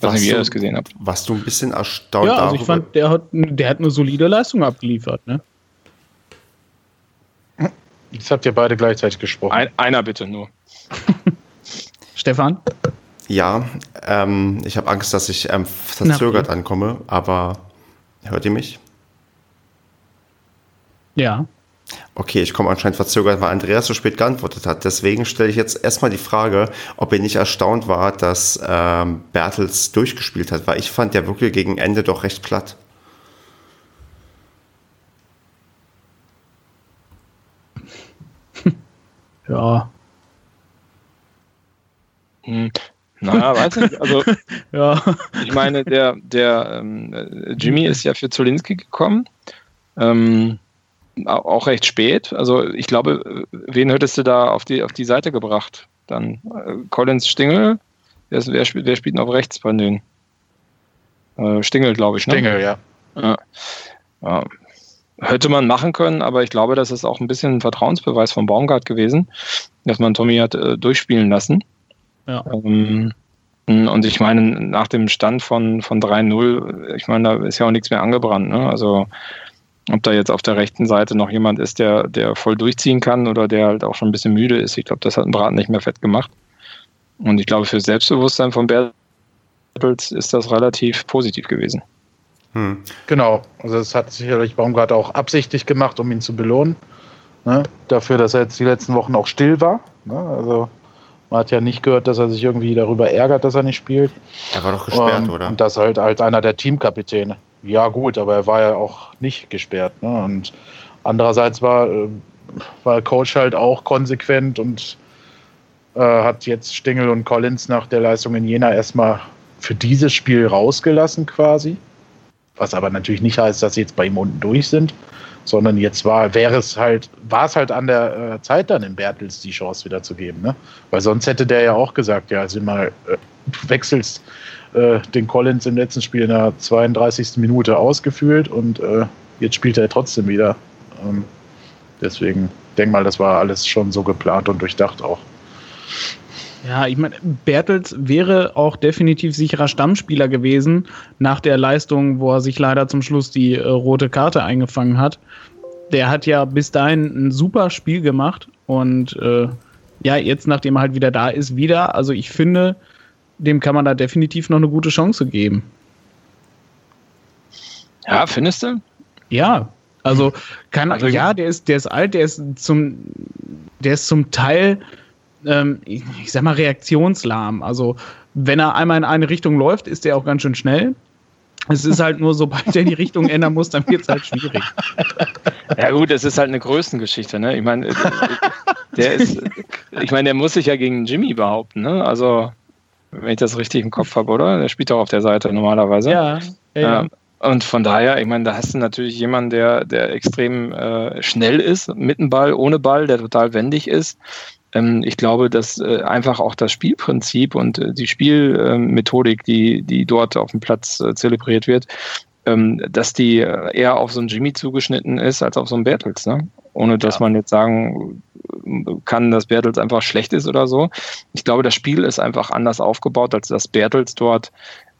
S1: Was wie ihr das gesehen habt. Warst du ein bisschen erstaunt?
S3: Ja, also darüber? ich fand, der hat, der hat eine solide Leistung abgeliefert, ne?
S4: Jetzt habt ihr beide gleichzeitig gesprochen.
S2: Ein, einer bitte nur.
S3: Stefan?
S1: Ja, ähm, ich habe Angst, dass ich ähm, verzögert Na, okay. ankomme, aber hört ihr mich?
S3: Ja.
S1: Okay, ich komme anscheinend verzögert, weil Andreas so spät geantwortet hat. Deswegen stelle ich jetzt erstmal die Frage, ob ihr nicht erstaunt war, dass ähm, Bertels durchgespielt hat, weil ich fand der wirklich gegen Ende doch recht platt.
S3: ja.
S2: Hm. Naja, weiß nicht. Also, ja. ich meine, der, der ähm, Jimmy ist ja für Zolinski gekommen. Ähm, auch recht spät. Also, ich glaube, wen hättest du da auf die, auf die Seite gebracht? Dann äh, Collins Stingel. Wer, wer, spielt, wer spielt noch rechts bei denen? Äh, Stingel, glaube ich.
S4: Ne? Stingel, ja. ja.
S2: ja. Hätte man machen können, aber ich glaube, das ist auch ein bisschen ein Vertrauensbeweis von Baumgart gewesen, dass man Tommy hat äh, durchspielen lassen. Ja. Ähm, und ich meine, nach dem Stand von, von 3-0, ich meine, da ist ja auch nichts mehr angebrannt. Ne? Also, ob da jetzt auf der rechten Seite noch jemand ist, der, der voll durchziehen kann oder der halt auch schon ein bisschen müde ist, ich glaube, das hat ein Braten nicht mehr fett gemacht. Und ich glaube, für das Selbstbewusstsein von Bertels ist das relativ positiv gewesen.
S4: Hm. Genau, also das hat sicherlich Baumgart auch absichtlich gemacht, um ihn zu belohnen. Ne? Dafür, dass er jetzt die letzten Wochen auch still war. Ne? Also man hat ja nicht gehört, dass er sich irgendwie darüber ärgert, dass er nicht spielt.
S1: Er war doch gesperrt,
S4: ähm,
S1: oder?
S4: Und das halt als einer der Teamkapitäne. Ja, gut, aber er war ja auch nicht gesperrt. Ne? Und andererseits war, äh, war Coach halt auch konsequent und äh, hat jetzt Stingel und Collins nach der Leistung in Jena erstmal für dieses Spiel rausgelassen quasi. Was aber natürlich nicht heißt, dass sie jetzt bei ihm unten durch sind sondern jetzt war, wäre es halt, war es halt an der äh, Zeit dann in Bertels die Chance wieder zu geben, ne? Weil sonst hätte der ja auch gesagt, ja, also mal äh, wechselst äh, den Collins im letzten Spiel in der 32. Minute ausgefühlt und äh, jetzt spielt er trotzdem wieder. Ähm, deswegen denk mal, das war alles schon so geplant und durchdacht auch.
S3: Ja, ich meine, Bertels wäre auch definitiv sicherer Stammspieler gewesen nach der Leistung, wo er sich leider zum Schluss die äh, rote Karte eingefangen hat. Der hat ja bis dahin ein super Spiel gemacht und äh, ja, jetzt nachdem er halt wieder da ist, wieder. Also ich finde, dem kann man da definitiv noch eine gute Chance geben.
S2: Ja, findest du?
S3: Ja, also kann also, ja, der ist, der ist alt, der ist zum, der ist zum Teil, ähm, ich, ich sag mal, reaktionslahm. Also wenn er einmal in eine Richtung läuft, ist er auch ganz schön schnell. Es ist halt nur, sobald er die Richtung ändern muss, dann wird es halt schwierig.
S2: Ja gut, es ist halt eine Größengeschichte, ne? Ich meine, der ist, ich meine, der muss sich ja gegen Jimmy behaupten, ne? Also, wenn ich das richtig im Kopf habe, oder? Der spielt doch auf der Seite normalerweise.
S3: Ja. ja, ja.
S2: Und von daher, ich meine, da hast du natürlich jemanden, der, der extrem äh, schnell ist, mit dem Ball, ohne Ball, der total wendig ist. Ähm, ich glaube, dass äh, einfach auch das Spielprinzip und äh, die Spielmethodik, die, die dort auf dem Platz äh, zelebriert wird, ähm, dass die äh, eher auf so einen Jimmy zugeschnitten ist als auf so einen Bertels. Ne? Ohne dass ja. man jetzt sagen kann, dass Bertels einfach schlecht ist oder so. Ich glaube, das Spiel ist einfach anders aufgebaut, als dass Bertels dort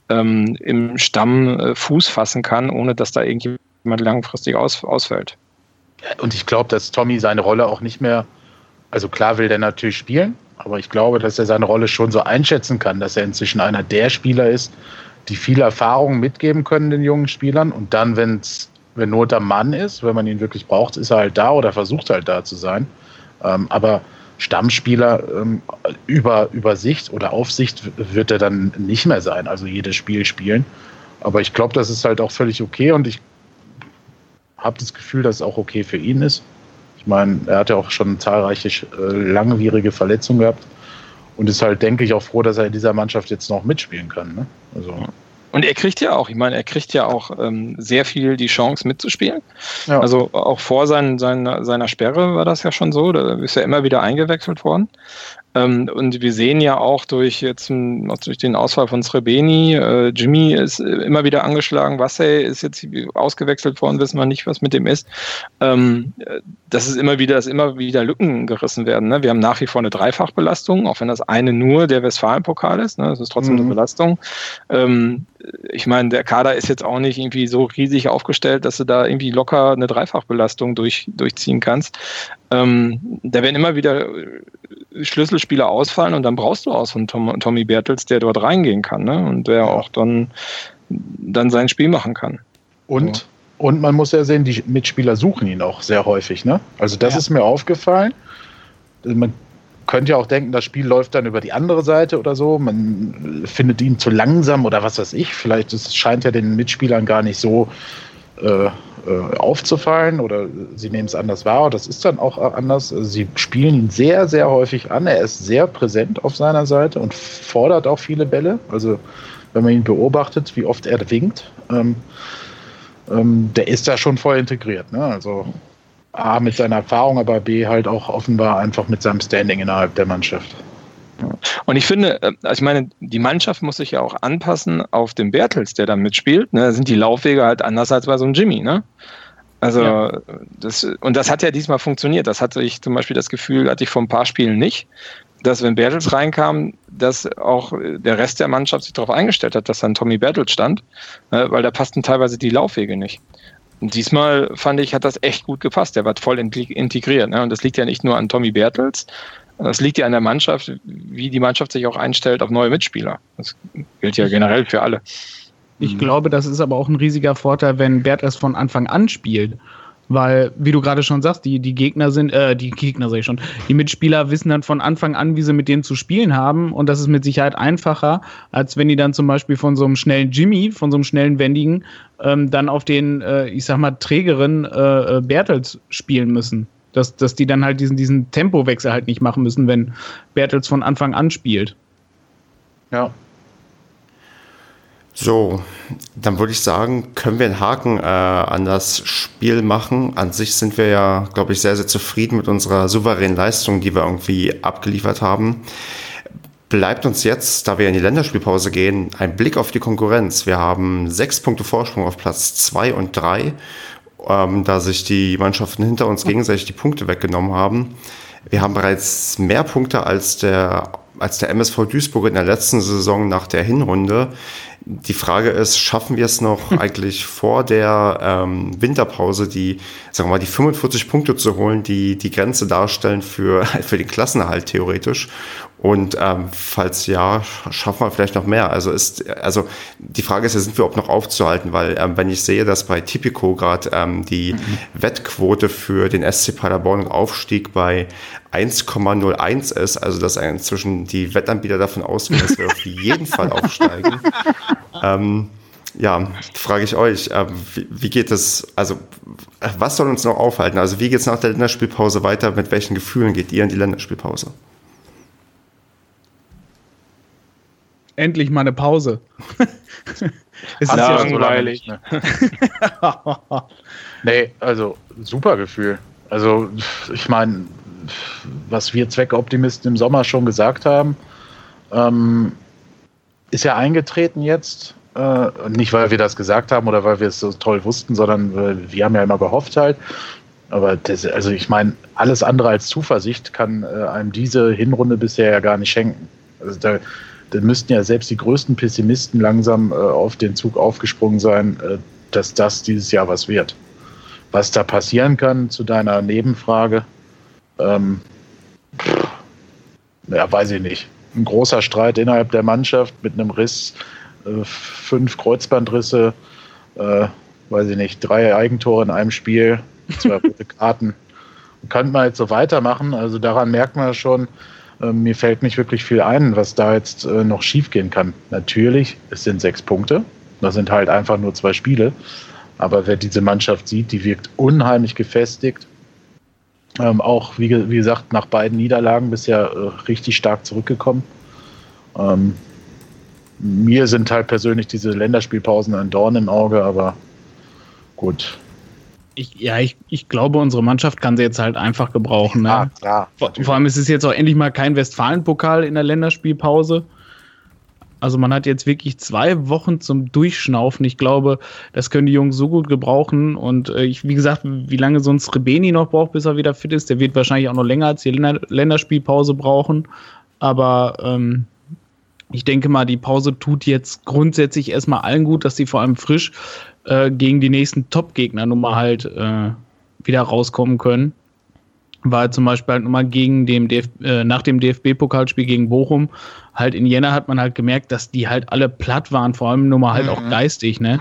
S2: ähm, im Stamm äh, Fuß fassen kann, ohne dass da irgendjemand langfristig aus, ausfällt.
S4: Und ich glaube, dass Tommy seine Rolle auch nicht mehr, also klar will der natürlich spielen, aber ich glaube, dass er seine Rolle schon so einschätzen kann, dass er inzwischen einer der Spieler ist, die viel Erfahrung mitgeben können den jungen Spielern. Und dann, wenn's, wenn Not am Mann ist, wenn man ihn wirklich braucht, ist er halt da oder versucht halt da zu sein. Ähm, aber Stammspieler ähm, über, über Sicht oder Aufsicht wird er dann nicht mehr sein, also jedes Spiel spielen. Aber ich glaube, das ist halt auch völlig okay und ich habe das Gefühl, dass es auch okay für ihn ist. Ich meine, er hat ja auch schon zahlreiche äh, langwierige Verletzungen gehabt und ist halt, denke ich, auch froh, dass er in dieser Mannschaft jetzt noch mitspielen kann. Ne?
S2: Also. Und er kriegt ja auch, ich meine, er kriegt ja auch ähm, sehr viel die Chance mitzuspielen. Ja. Also auch vor sein, sein, seiner Sperre war das ja schon so, da ist er immer wieder eingewechselt worden. Ähm, und wir sehen ja auch durch jetzt durch den Ausfall von Srebeni, äh, Jimmy ist immer wieder angeschlagen, Wassey ist jetzt ausgewechselt worden, wissen wir nicht, was mit dem ist. Ähm, das ist immer wieder, dass immer wieder Lücken gerissen werden. Ne? Wir haben nach wie vor eine Dreifachbelastung, auch wenn das eine nur der Westfalen-Pokal ist. Ne? Das ist trotzdem mhm. eine Belastung. Ähm, ich meine, der Kader ist jetzt auch nicht irgendwie so riesig aufgestellt, dass du da irgendwie locker eine Dreifachbelastung durch, durchziehen kannst. Ähm, da werden immer wieder Schlüsselspieler ausfallen und dann brauchst du auch so einen Tom, Tommy Bertels, der dort reingehen kann ne? und der auch dann, dann sein Spiel machen kann.
S4: Und, so. und man muss ja sehen, die Mitspieler suchen ihn auch sehr häufig. Ne? Also das ja. ist mir aufgefallen. Man könnte ja auch denken, das Spiel läuft dann über die andere Seite oder so. Man findet ihn zu langsam oder was weiß ich. Vielleicht es scheint ja den Mitspielern gar nicht so äh, äh, aufzufallen oder sie nehmen es anders wahr. Das ist dann auch anders. Sie spielen ihn sehr, sehr häufig an. Er ist sehr präsent auf seiner Seite und fordert auch viele Bälle. Also wenn man ihn beobachtet, wie oft er winkt, ähm, ähm, der ist da schon voll integriert. Ne? Also A mit seiner Erfahrung, aber B halt auch offenbar einfach mit seinem Standing innerhalb der Mannschaft.
S2: Und ich finde, äh, also ich meine, die Mannschaft muss sich ja auch anpassen auf den Bertels, der da mitspielt. Ne? Da sind die Laufwege halt anders als bei so einem Jimmy, ne? Also, ja. das, und das hat ja diesmal funktioniert. Das hatte ich zum Beispiel das Gefühl, hatte ich vor ein paar Spielen nicht, dass wenn Bertels reinkam, dass auch der Rest der Mannschaft sich darauf eingestellt hat, dass dann Tommy Bertels stand, ne? weil da passten teilweise die Laufwege nicht. Und diesmal fand ich, hat das echt gut gepasst. Der war voll integriert. Ne? Und das liegt ja nicht nur an Tommy Bertels, das liegt ja an der Mannschaft, wie die Mannschaft sich auch einstellt auf neue Mitspieler. Das gilt ja generell für alle.
S3: Ich mhm. glaube, das ist aber auch ein riesiger Vorteil, wenn Bert es von Anfang an spielt. Weil, wie du gerade schon sagst, die, die Gegner sind, äh, die Gegner sag ich schon, die Mitspieler wissen dann von Anfang an, wie sie mit denen zu spielen haben. Und das ist mit Sicherheit einfacher, als wenn die dann zum Beispiel von so einem schnellen Jimmy, von so einem schnellen Wendigen, ähm, dann auf den, äh, ich sag mal, trägeren äh, äh Bertels spielen müssen dass, dass die dann halt diesen, diesen Tempowechsel halt nicht machen müssen, wenn Bertels von Anfang an spielt.
S1: Ja. So, dann würde ich sagen, können wir einen Haken äh, an das Spiel machen. An sich sind wir ja, glaube ich, sehr, sehr zufrieden mit unserer souveränen Leistung, die wir irgendwie abgeliefert haben. Bleibt uns jetzt, da wir in die Länderspielpause gehen, ein Blick auf die Konkurrenz. Wir haben sechs Punkte Vorsprung auf Platz zwei und drei ähm, da sich die Mannschaften hinter uns gegenseitig die Punkte weggenommen haben. Wir haben bereits mehr Punkte als der, als der MSV Duisburg in der letzten Saison nach der Hinrunde. die Frage ist, schaffen wir es noch eigentlich vor der ähm, Winterpause, die, sagen wir mal, die 45 Punkte zu holen, die die Grenze darstellen für, für den Klassenerhalt theoretisch? Und ähm, falls ja, schaffen wir vielleicht noch mehr. Also ist, also die Frage ist ja, sind wir überhaupt noch aufzuhalten? Weil ähm, wenn ich sehe, dass bei Tipico gerade ähm, die mhm. Wettquote für den SC Paderborn Aufstieg bei 1,01 ist, also dass inzwischen die Wettanbieter davon ausgehen, dass wir auf jeden Fall aufsteigen. Ähm, ja, frage ich euch, äh, wie, wie, geht es, also was soll uns noch aufhalten? Also wie geht es nach der Länderspielpause weiter? Mit welchen Gefühlen geht ihr in die Länderspielpause?
S3: Endlich mal eine Pause.
S4: es ist ja langweilig. Ne? nee, also super Gefühl. Also ich meine, was wir Zweckoptimisten im Sommer schon gesagt haben, ähm, ist ja eingetreten jetzt. Äh, nicht, weil wir das gesagt haben oder weil wir es so toll wussten, sondern wir haben ja immer gehofft halt. Aber das, also ich meine, alles andere als Zuversicht kann äh, einem diese Hinrunde bisher ja gar nicht schenken. Also da, da müssten ja selbst die größten Pessimisten langsam äh, auf den Zug aufgesprungen sein, äh, dass das dieses Jahr was wird. Was da passieren kann zu deiner Nebenfrage, ähm, pff, ja, weiß ich nicht. Ein großer Streit innerhalb der Mannschaft mit einem Riss, äh, fünf Kreuzbandrisse, äh, weiß ich nicht, drei Eigentore in einem Spiel, zwei rote Karten. Könnte man jetzt so weitermachen. Also daran merkt man schon, mir fällt nicht wirklich viel ein, was da jetzt äh, noch schiefgehen kann. Natürlich, es sind sechs Punkte. Das sind halt einfach nur zwei Spiele. Aber wer diese Mannschaft sieht, die wirkt unheimlich gefestigt. Ähm, auch, wie, wie, gesagt, nach beiden Niederlagen bisher äh, richtig stark zurückgekommen. Ähm, mir sind halt persönlich diese Länderspielpausen ein Dorn im Auge, aber gut.
S3: Ich, ja, ich, ich glaube, unsere Mannschaft kann sie jetzt halt einfach gebrauchen. Ne? Ja, klar. Vor, vor allem ist es jetzt auch endlich mal kein Westfalen-Pokal in der Länderspielpause. Also man hat jetzt wirklich zwei Wochen zum Durchschnaufen. Ich glaube, das können die Jungs so gut gebrauchen. Und äh, ich, wie gesagt, wie lange sonst Rebeni noch braucht, bis er wieder fit ist, der wird wahrscheinlich auch noch länger als die Länder Länderspielpause brauchen. Aber ähm, ich denke mal, die Pause tut jetzt grundsätzlich erstmal allen gut, dass sie vor allem frisch äh, gegen die nächsten Top-Gegner nun mal halt äh, wieder rauskommen können war zum Beispiel halt nochmal gegen dem DF äh, nach dem DFB-Pokalspiel gegen Bochum, halt in Jena hat man halt gemerkt, dass die halt alle platt waren, vor allem nur mal halt mhm. auch geistig, ne?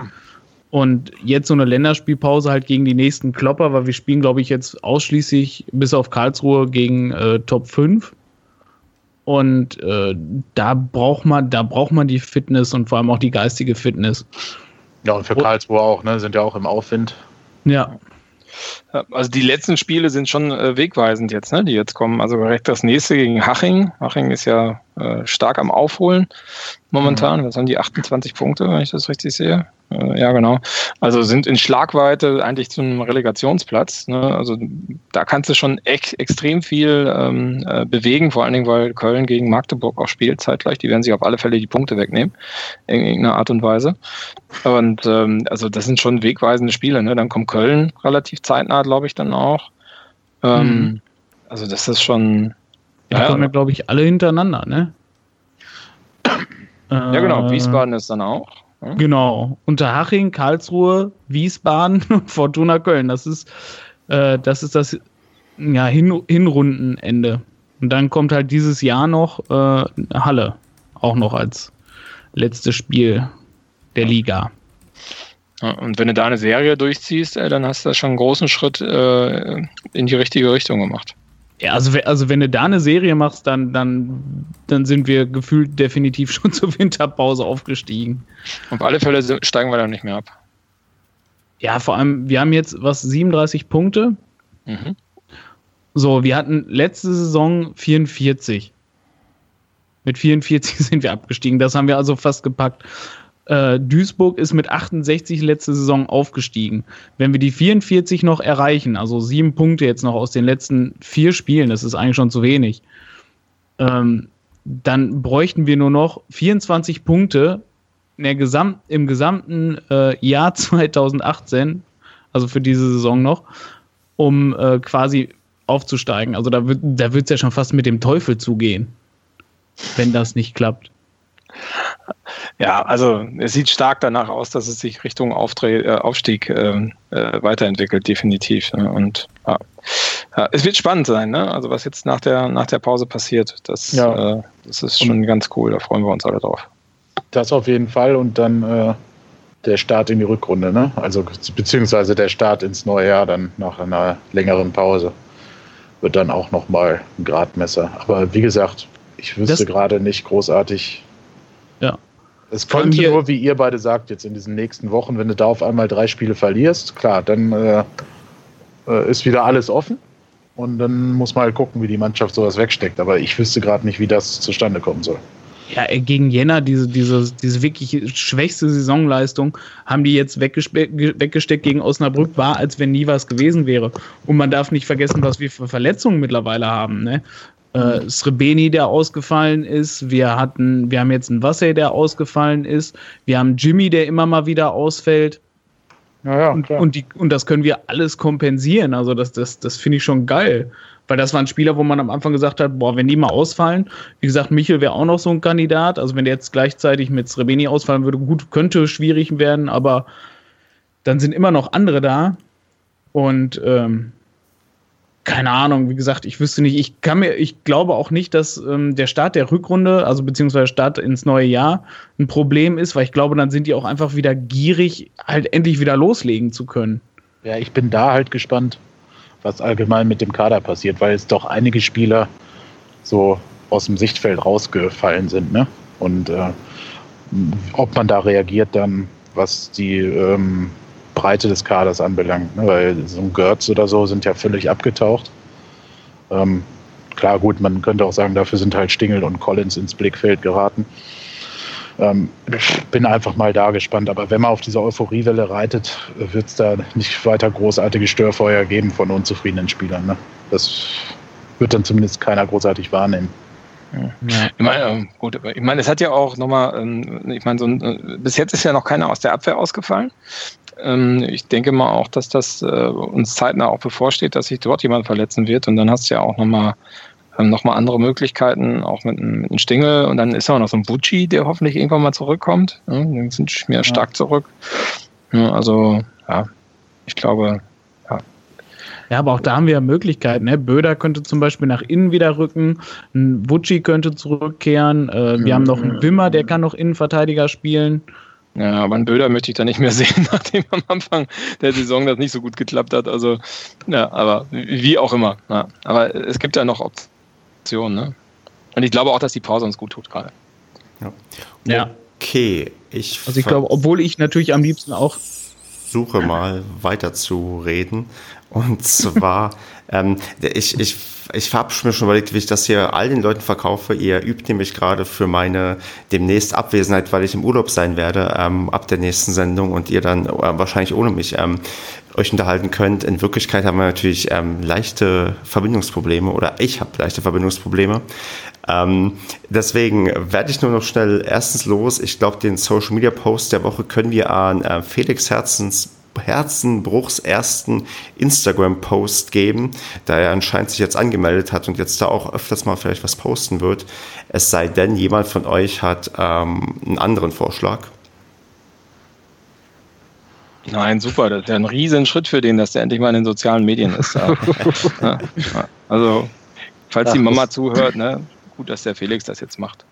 S3: Und jetzt so eine Länderspielpause halt gegen die nächsten Klopper, weil wir spielen, glaube ich, jetzt ausschließlich bis auf Karlsruhe gegen äh, Top 5. Und äh, da braucht man, da braucht man die Fitness und vor allem auch die geistige Fitness.
S4: Ja, und für Karlsruhe auch, ne? Sind ja auch im Aufwind.
S2: Ja. Also die letzten Spiele sind schon äh, wegweisend jetzt, ne, die jetzt kommen. Also direkt das nächste gegen Haching. Haching ist ja äh, stark am Aufholen momentan. Mhm. Was haben die 28 Punkte, wenn ich das richtig sehe? Äh, ja, genau. Also sind in Schlagweite eigentlich zum Relegationsplatz. Ne? Also da kannst du schon ex extrem viel ähm, äh, bewegen, vor allen Dingen, weil Köln gegen Magdeburg auch spielt zeitgleich. Die werden sich auf alle Fälle die Punkte wegnehmen, in irgendeiner Art und Weise. Und ähm, also das sind schon wegweisende Spiele. Ne? Dann kommt Köln relativ zeitnah, glaube ich, dann auch. Ähm, mhm. Also das ist schon.
S3: Ja, ja kommen ja, glaube ich, alle hintereinander, ne?
S2: Ja, genau. Äh, Wiesbaden ist dann auch.
S3: Genau. Unterhaching, Karlsruhe, Wiesbaden und Fortuna Köln. Das ist, äh, das, ist das ja, Hin Hinrundenende. Und dann kommt halt dieses Jahr noch äh, Halle. Auch noch als letztes Spiel der Liga.
S2: und wenn du da eine Serie durchziehst, äh, dann hast du schon einen großen Schritt äh, in die richtige Richtung gemacht.
S3: Ja, also, also wenn du da eine Serie machst, dann, dann, dann sind wir gefühlt definitiv schon zur Winterpause aufgestiegen.
S2: Auf alle Fälle steigen wir dann nicht mehr ab.
S3: Ja, vor allem, wir haben jetzt was 37 Punkte. Mhm. So, wir hatten letzte Saison 44. Mit 44 sind wir abgestiegen. Das haben wir also fast gepackt. Äh, Duisburg ist mit 68 letzte Saison aufgestiegen. Wenn wir die 44 noch erreichen, also sieben Punkte jetzt noch aus den letzten vier Spielen, das ist eigentlich schon zu wenig, ähm, dann bräuchten wir nur noch 24 Punkte Gesamt, im gesamten äh, Jahr 2018, also für diese Saison noch, um äh, quasi aufzusteigen. Also da wird da es ja schon fast mit dem Teufel zugehen, wenn das nicht klappt.
S2: Ja, also es sieht stark danach aus, dass es sich Richtung Auftre äh, Aufstieg äh, äh, weiterentwickelt, definitiv. Ne? Und ja. ja. es wird spannend sein, ne? Also was jetzt nach der nach der Pause passiert, das, ja. Äh, das ist schon und ganz cool. Da freuen wir uns alle drauf.
S4: Das auf jeden Fall und dann äh, der Start in die Rückrunde, ne? Also beziehungsweise der Start ins neue Jahr dann nach einer längeren Pause wird dann auch noch mal ein Gradmesser. Aber wie gesagt, ich wüsste gerade nicht großartig. Es könnte nur, wie ihr beide sagt, jetzt in diesen nächsten Wochen, wenn du da auf einmal drei Spiele verlierst, klar, dann äh, äh ist wieder alles offen. Und dann muss man halt gucken, wie die Mannschaft sowas wegsteckt. Aber ich wüsste gerade nicht, wie das zustande kommen soll.
S3: Ja, äh, gegen Jena, diese, diese, diese wirklich schwächste Saisonleistung, haben die jetzt weggesteckt gegen Osnabrück, war, als wenn nie was gewesen wäre. Und man darf nicht vergessen, was wir für Verletzungen mittlerweile haben. Ne? Äh, Srebeni, der ausgefallen ist. Wir hatten, wir haben jetzt einen Wassey, der ausgefallen ist. Wir haben Jimmy, der immer mal wieder ausfällt. Ja, ja, und, und, die, und das können wir alles kompensieren. Also das, das, das finde ich schon geil. Weil das waren Spieler, wo man am Anfang gesagt hat, boah, wenn die mal ausfallen, wie gesagt, Michel wäre auch noch so ein Kandidat. Also wenn der jetzt gleichzeitig mit Srebeni ausfallen würde, gut, könnte schwierig werden, aber dann sind immer noch andere da. Und ähm, keine Ahnung, wie gesagt, ich wüsste nicht, ich kann mir, ich glaube auch nicht, dass ähm, der Start der Rückrunde, also beziehungsweise Start ins neue Jahr, ein Problem ist, weil ich glaube, dann sind die auch einfach wieder gierig, halt endlich wieder loslegen zu können.
S4: Ja, ich bin da halt gespannt, was allgemein mit dem Kader passiert, weil es doch einige Spieler so aus dem Sichtfeld rausgefallen sind, ne? Und äh, ob man da reagiert dann, was die ähm, Breite des Kaders anbelangt, ne? weil so ein Götz oder so sind ja völlig abgetaucht. Ähm, klar, gut, man könnte auch sagen, dafür sind halt Stingel und Collins ins Blickfeld geraten. Ähm, ich bin einfach mal da gespannt. Aber wenn man auf dieser Euphoriewelle reitet, wird es da nicht weiter großartige Störfeuer geben von unzufriedenen Spielern. Ne? Das wird dann zumindest keiner großartig wahrnehmen.
S2: Ja. Ich meine, ähm, gut, ich meine, es hat ja auch nochmal, ähm, ich meine, so ein, äh, bis jetzt ist ja noch keiner aus der Abwehr ausgefallen. Ich denke mal auch, dass das äh, uns zeitnah auch bevorsteht, dass sich dort jemand verletzen wird. Und dann hast du ja auch nochmal haben nochmal andere Möglichkeiten, auch mit, einem Stingel. Und dann ist auch noch so ein Bucci, der hoffentlich irgendwann mal zurückkommt. Ja, dann sind wir stark ja. zurück. Ja, also, ja, ich glaube, ja.
S3: Aber auch da haben wir ja Möglichkeiten. Ne? Böder könnte zum Beispiel nach innen wieder rücken, ein Bucci könnte zurückkehren. Äh, wir haben noch einen Wimmer, der kann noch Innenverteidiger spielen.
S2: Ja, aber einen Böder möchte ich da nicht mehr sehen, nachdem am Anfang der Saison das nicht so gut geklappt hat. Also, ja, aber wie auch immer. Ja. Aber es gibt ja noch Optionen. Option. Ne? Und ich glaube auch, dass die Pause uns gut tut gerade.
S3: Ja. ja. Okay, ich. Also ich glaube, obwohl ich natürlich am liebsten auch
S1: suche mal weiter zu reden. Und zwar, ähm, ich, ich, ich habe mir schon überlegt, wie ich das hier all den Leuten verkaufe. Ihr übt nämlich gerade für meine demnächst Abwesenheit, weil ich im Urlaub sein werde, ähm, ab der nächsten Sendung und ihr dann äh, wahrscheinlich ohne mich ähm, euch unterhalten könnt. In Wirklichkeit haben wir natürlich ähm, leichte Verbindungsprobleme oder ich habe leichte Verbindungsprobleme. Ähm, deswegen werde ich nur noch schnell erstens los. Ich glaube, den Social Media Post der Woche können wir an äh, Felix Herzens Herzenbruchs ersten Instagram-Post geben, da er anscheinend sich jetzt angemeldet hat und jetzt da auch öfters mal vielleicht was posten wird. Es sei denn, jemand von euch hat ähm, einen anderen Vorschlag.
S2: Nein, super. Das ist ja ein Riesenschritt für den, dass der endlich mal in den sozialen Medien ist. also, falls die Mama zuhört, ne, gut, dass der Felix das jetzt macht.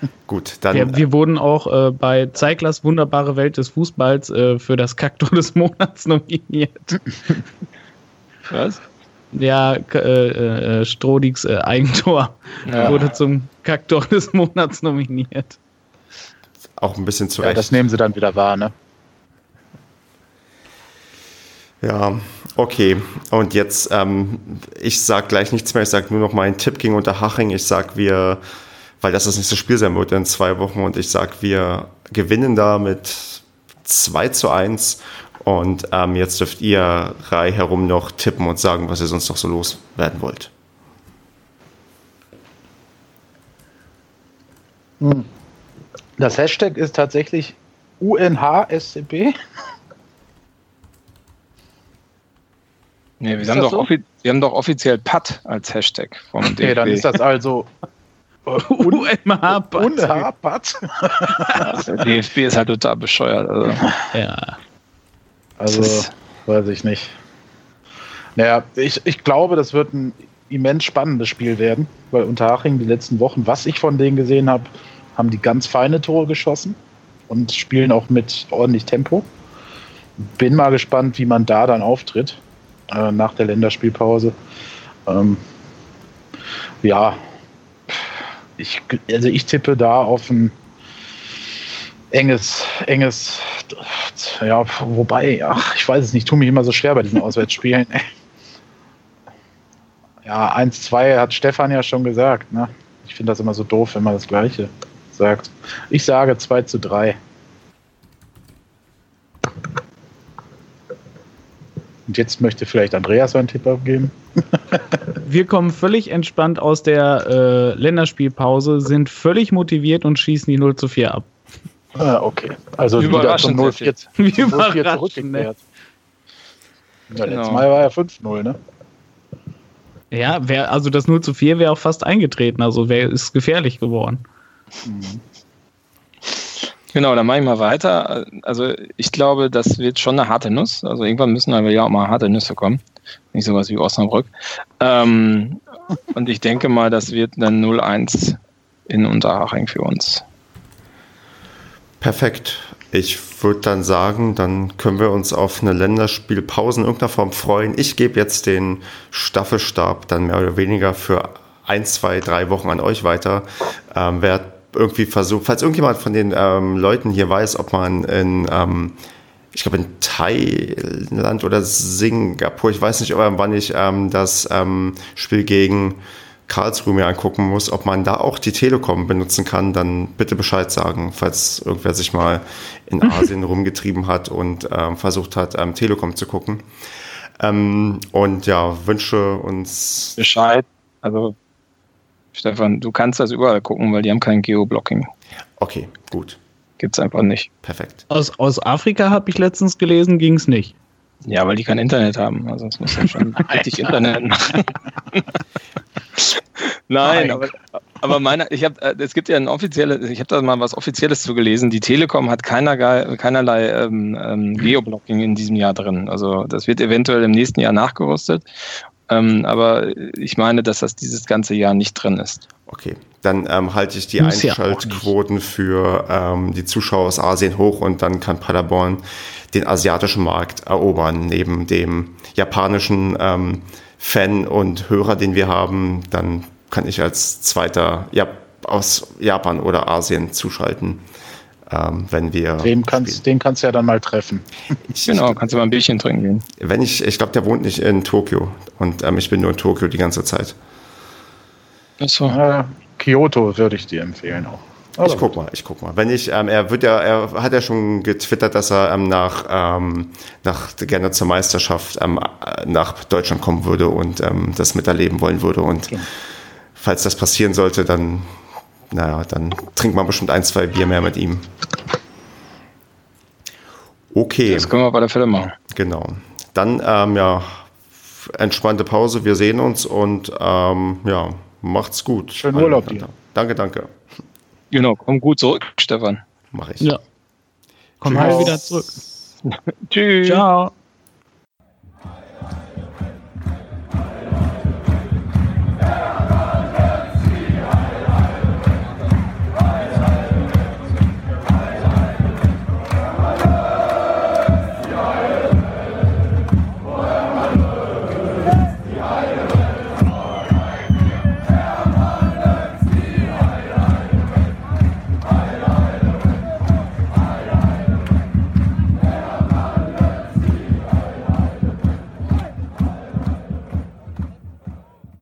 S3: Gut, dann. Ja, wir wurden auch äh, bei Zeiglers Wunderbare Welt des Fußballs äh, für das Kaktor des Monats nominiert.
S2: Was?
S3: Ja, äh, äh, Strodigs äh, Eigentor ja. wurde zum Kaktor des Monats nominiert.
S1: Auch ein bisschen zu
S4: ja, Das nehmen sie dann wieder wahr, ne?
S1: Ja, okay. Und jetzt, ähm, ich sage gleich nichts mehr. Ich sage nur noch meinen Tipp gegen Unterhaching. Ich sage, wir, weil das das nächste Spiel sein wird in zwei Wochen. Und ich sage, wir gewinnen da mit 2 zu 1. Und ähm, jetzt dürft ihr Reihe herum noch tippen und sagen, was ihr sonst noch so loswerden wollt.
S4: Hm. Das Hashtag ist tatsächlich UNHSCP.
S2: Nee, wir haben, doch so? wir haben doch offiziell PAT als Hashtag
S4: vom DFB. Okay, dann ist das also
S3: UMH
S4: Unhapert.
S2: Der DFB ist halt total bescheuert. Also.
S3: Ja.
S4: Also, weiß ich nicht. Naja, ich, ich glaube, das wird ein immens spannendes Spiel werden, weil Unterhaching die letzten Wochen, was ich von denen gesehen habe, haben die ganz feine Tore geschossen und spielen auch mit ordentlich Tempo. Bin mal gespannt, wie man da dann auftritt äh, nach der Länderspielpause. Ähm, ja, ich, also ich tippe da auf ein enges, enges, ja, wobei, ach, ich weiß es nicht, tue mich immer so schwer bei diesen Auswärtsspielen. Ja, 1-2 hat Stefan ja schon gesagt, ne? Ich finde das immer so doof, wenn man das Gleiche sagt. Ich sage 2 zu 3. Und jetzt möchte vielleicht Andreas einen Tipp abgeben.
S3: Wir kommen völlig entspannt aus der äh, Länderspielpause, sind völlig motiviert und schießen die 0 zu 4 ab.
S4: Ah, okay. Also wieder
S2: Überraschend
S4: zum
S2: sehr
S4: 0-4
S3: Wie
S4: zum 0-4
S3: überraschend,
S4: zurückgekehrt. Ja,
S2: Genau.
S4: letztes Mal war ja 5-0, ne?
S3: Ja, wär, also das 0 zu 4 wäre auch fast eingetreten, also wär, ist gefährlich geworden.
S2: Genau, dann mache ich mal weiter. Also ich glaube, das wird schon eine harte Nuss. Also irgendwann müssen wir ja auch mal harte Nüsse kommen. Nicht sowas wie Osnabrück. Ähm, und ich denke mal, das wird dann 0-1 in Unterhaching für uns.
S1: Perfekt. Ich würde dann sagen, dann können wir uns auf eine Länderspielpause in irgendeiner Form freuen. Ich gebe jetzt den Staffelstab dann mehr oder weniger für ein, zwei, drei Wochen an euch weiter. Ähm, wer irgendwie versucht, falls irgendjemand von den ähm, Leuten hier weiß, ob man in, ähm, ich glaube in Thailand oder Singapur, ich weiß nicht, aber wann ich ähm, das ähm, Spiel gegen Karlsruhe mir angucken muss, ob man da auch die Telekom benutzen kann, dann bitte Bescheid sagen, falls irgendwer sich mal in Asien rumgetrieben hat und ähm, versucht hat, ähm, Telekom zu gucken. Ähm, und ja, wünsche uns.
S2: Bescheid. Also Stefan, du kannst das überall gucken, weil die haben kein Geoblocking.
S1: Okay, gut,
S2: Gibt's einfach nicht.
S1: perfekt.
S3: Aus, aus Afrika habe ich letztens gelesen, ging es nicht.
S2: Ja, weil die kein Internet haben. Also es muss ja schon richtig Internet machen. Nein,
S4: Nein.
S2: aber, aber meiner, ich habe, es gibt ja ein offizielles, ich habe da mal was Offizielles zu gelesen. Die Telekom hat keinerlei, keinerlei ähm, ähm, Geoblocking in diesem Jahr drin. Also das wird eventuell im nächsten Jahr nachgerüstet. Ähm, aber ich meine, dass das dieses ganze Jahr nicht drin ist.
S1: Okay, dann ähm, halte ich die
S3: Muss ja
S1: Einschaltquoten für ähm, die Zuschauer aus Asien hoch und dann kann Paderborn den asiatischen Markt erobern, neben dem japanischen ähm, Fan und Hörer, den wir haben. Dann kann ich als zweiter ja, aus Japan oder Asien zuschalten, ähm, wenn wir.
S4: Den kannst, den kannst du ja dann mal treffen.
S1: Ich,
S2: Genau, kannst du mal ein Bierchen trinken gehen.
S1: Wenn ich, ich glaube, der wohnt nicht in Tokio und ähm, ich bin nur in Tokio die ganze Zeit.
S2: Achso.
S4: Äh, Kyoto würde ich dir empfehlen auch.
S1: Ich
S4: Aber
S1: guck mal, ich guck mal. Wenn ich, ähm, er wird ja, er hat ja schon getwittert, dass er ähm, nach, ähm, nach gerne zur Meisterschaft ähm, äh, nach Deutschland kommen würde und ähm, das miterleben wollen würde. Und
S4: Ja.
S1: falls das passieren sollte, dann, naja, dann trinkt man bestimmt ein, zwei Bier mehr mit ihm. Okay,
S2: Das können wir bei der Fälle machen.
S1: genau. Dann ähm, ja, entspannte Pause. Wir sehen uns und ähm, ja, macht's gut.
S4: Schönen Urlaub dir.
S1: Danke, danke.
S2: Genau, komm gut zurück, Stefan.
S1: Mach ich.
S3: Ja. Komm halt wieder zurück.
S2: Tschüss.
S3: Ciao.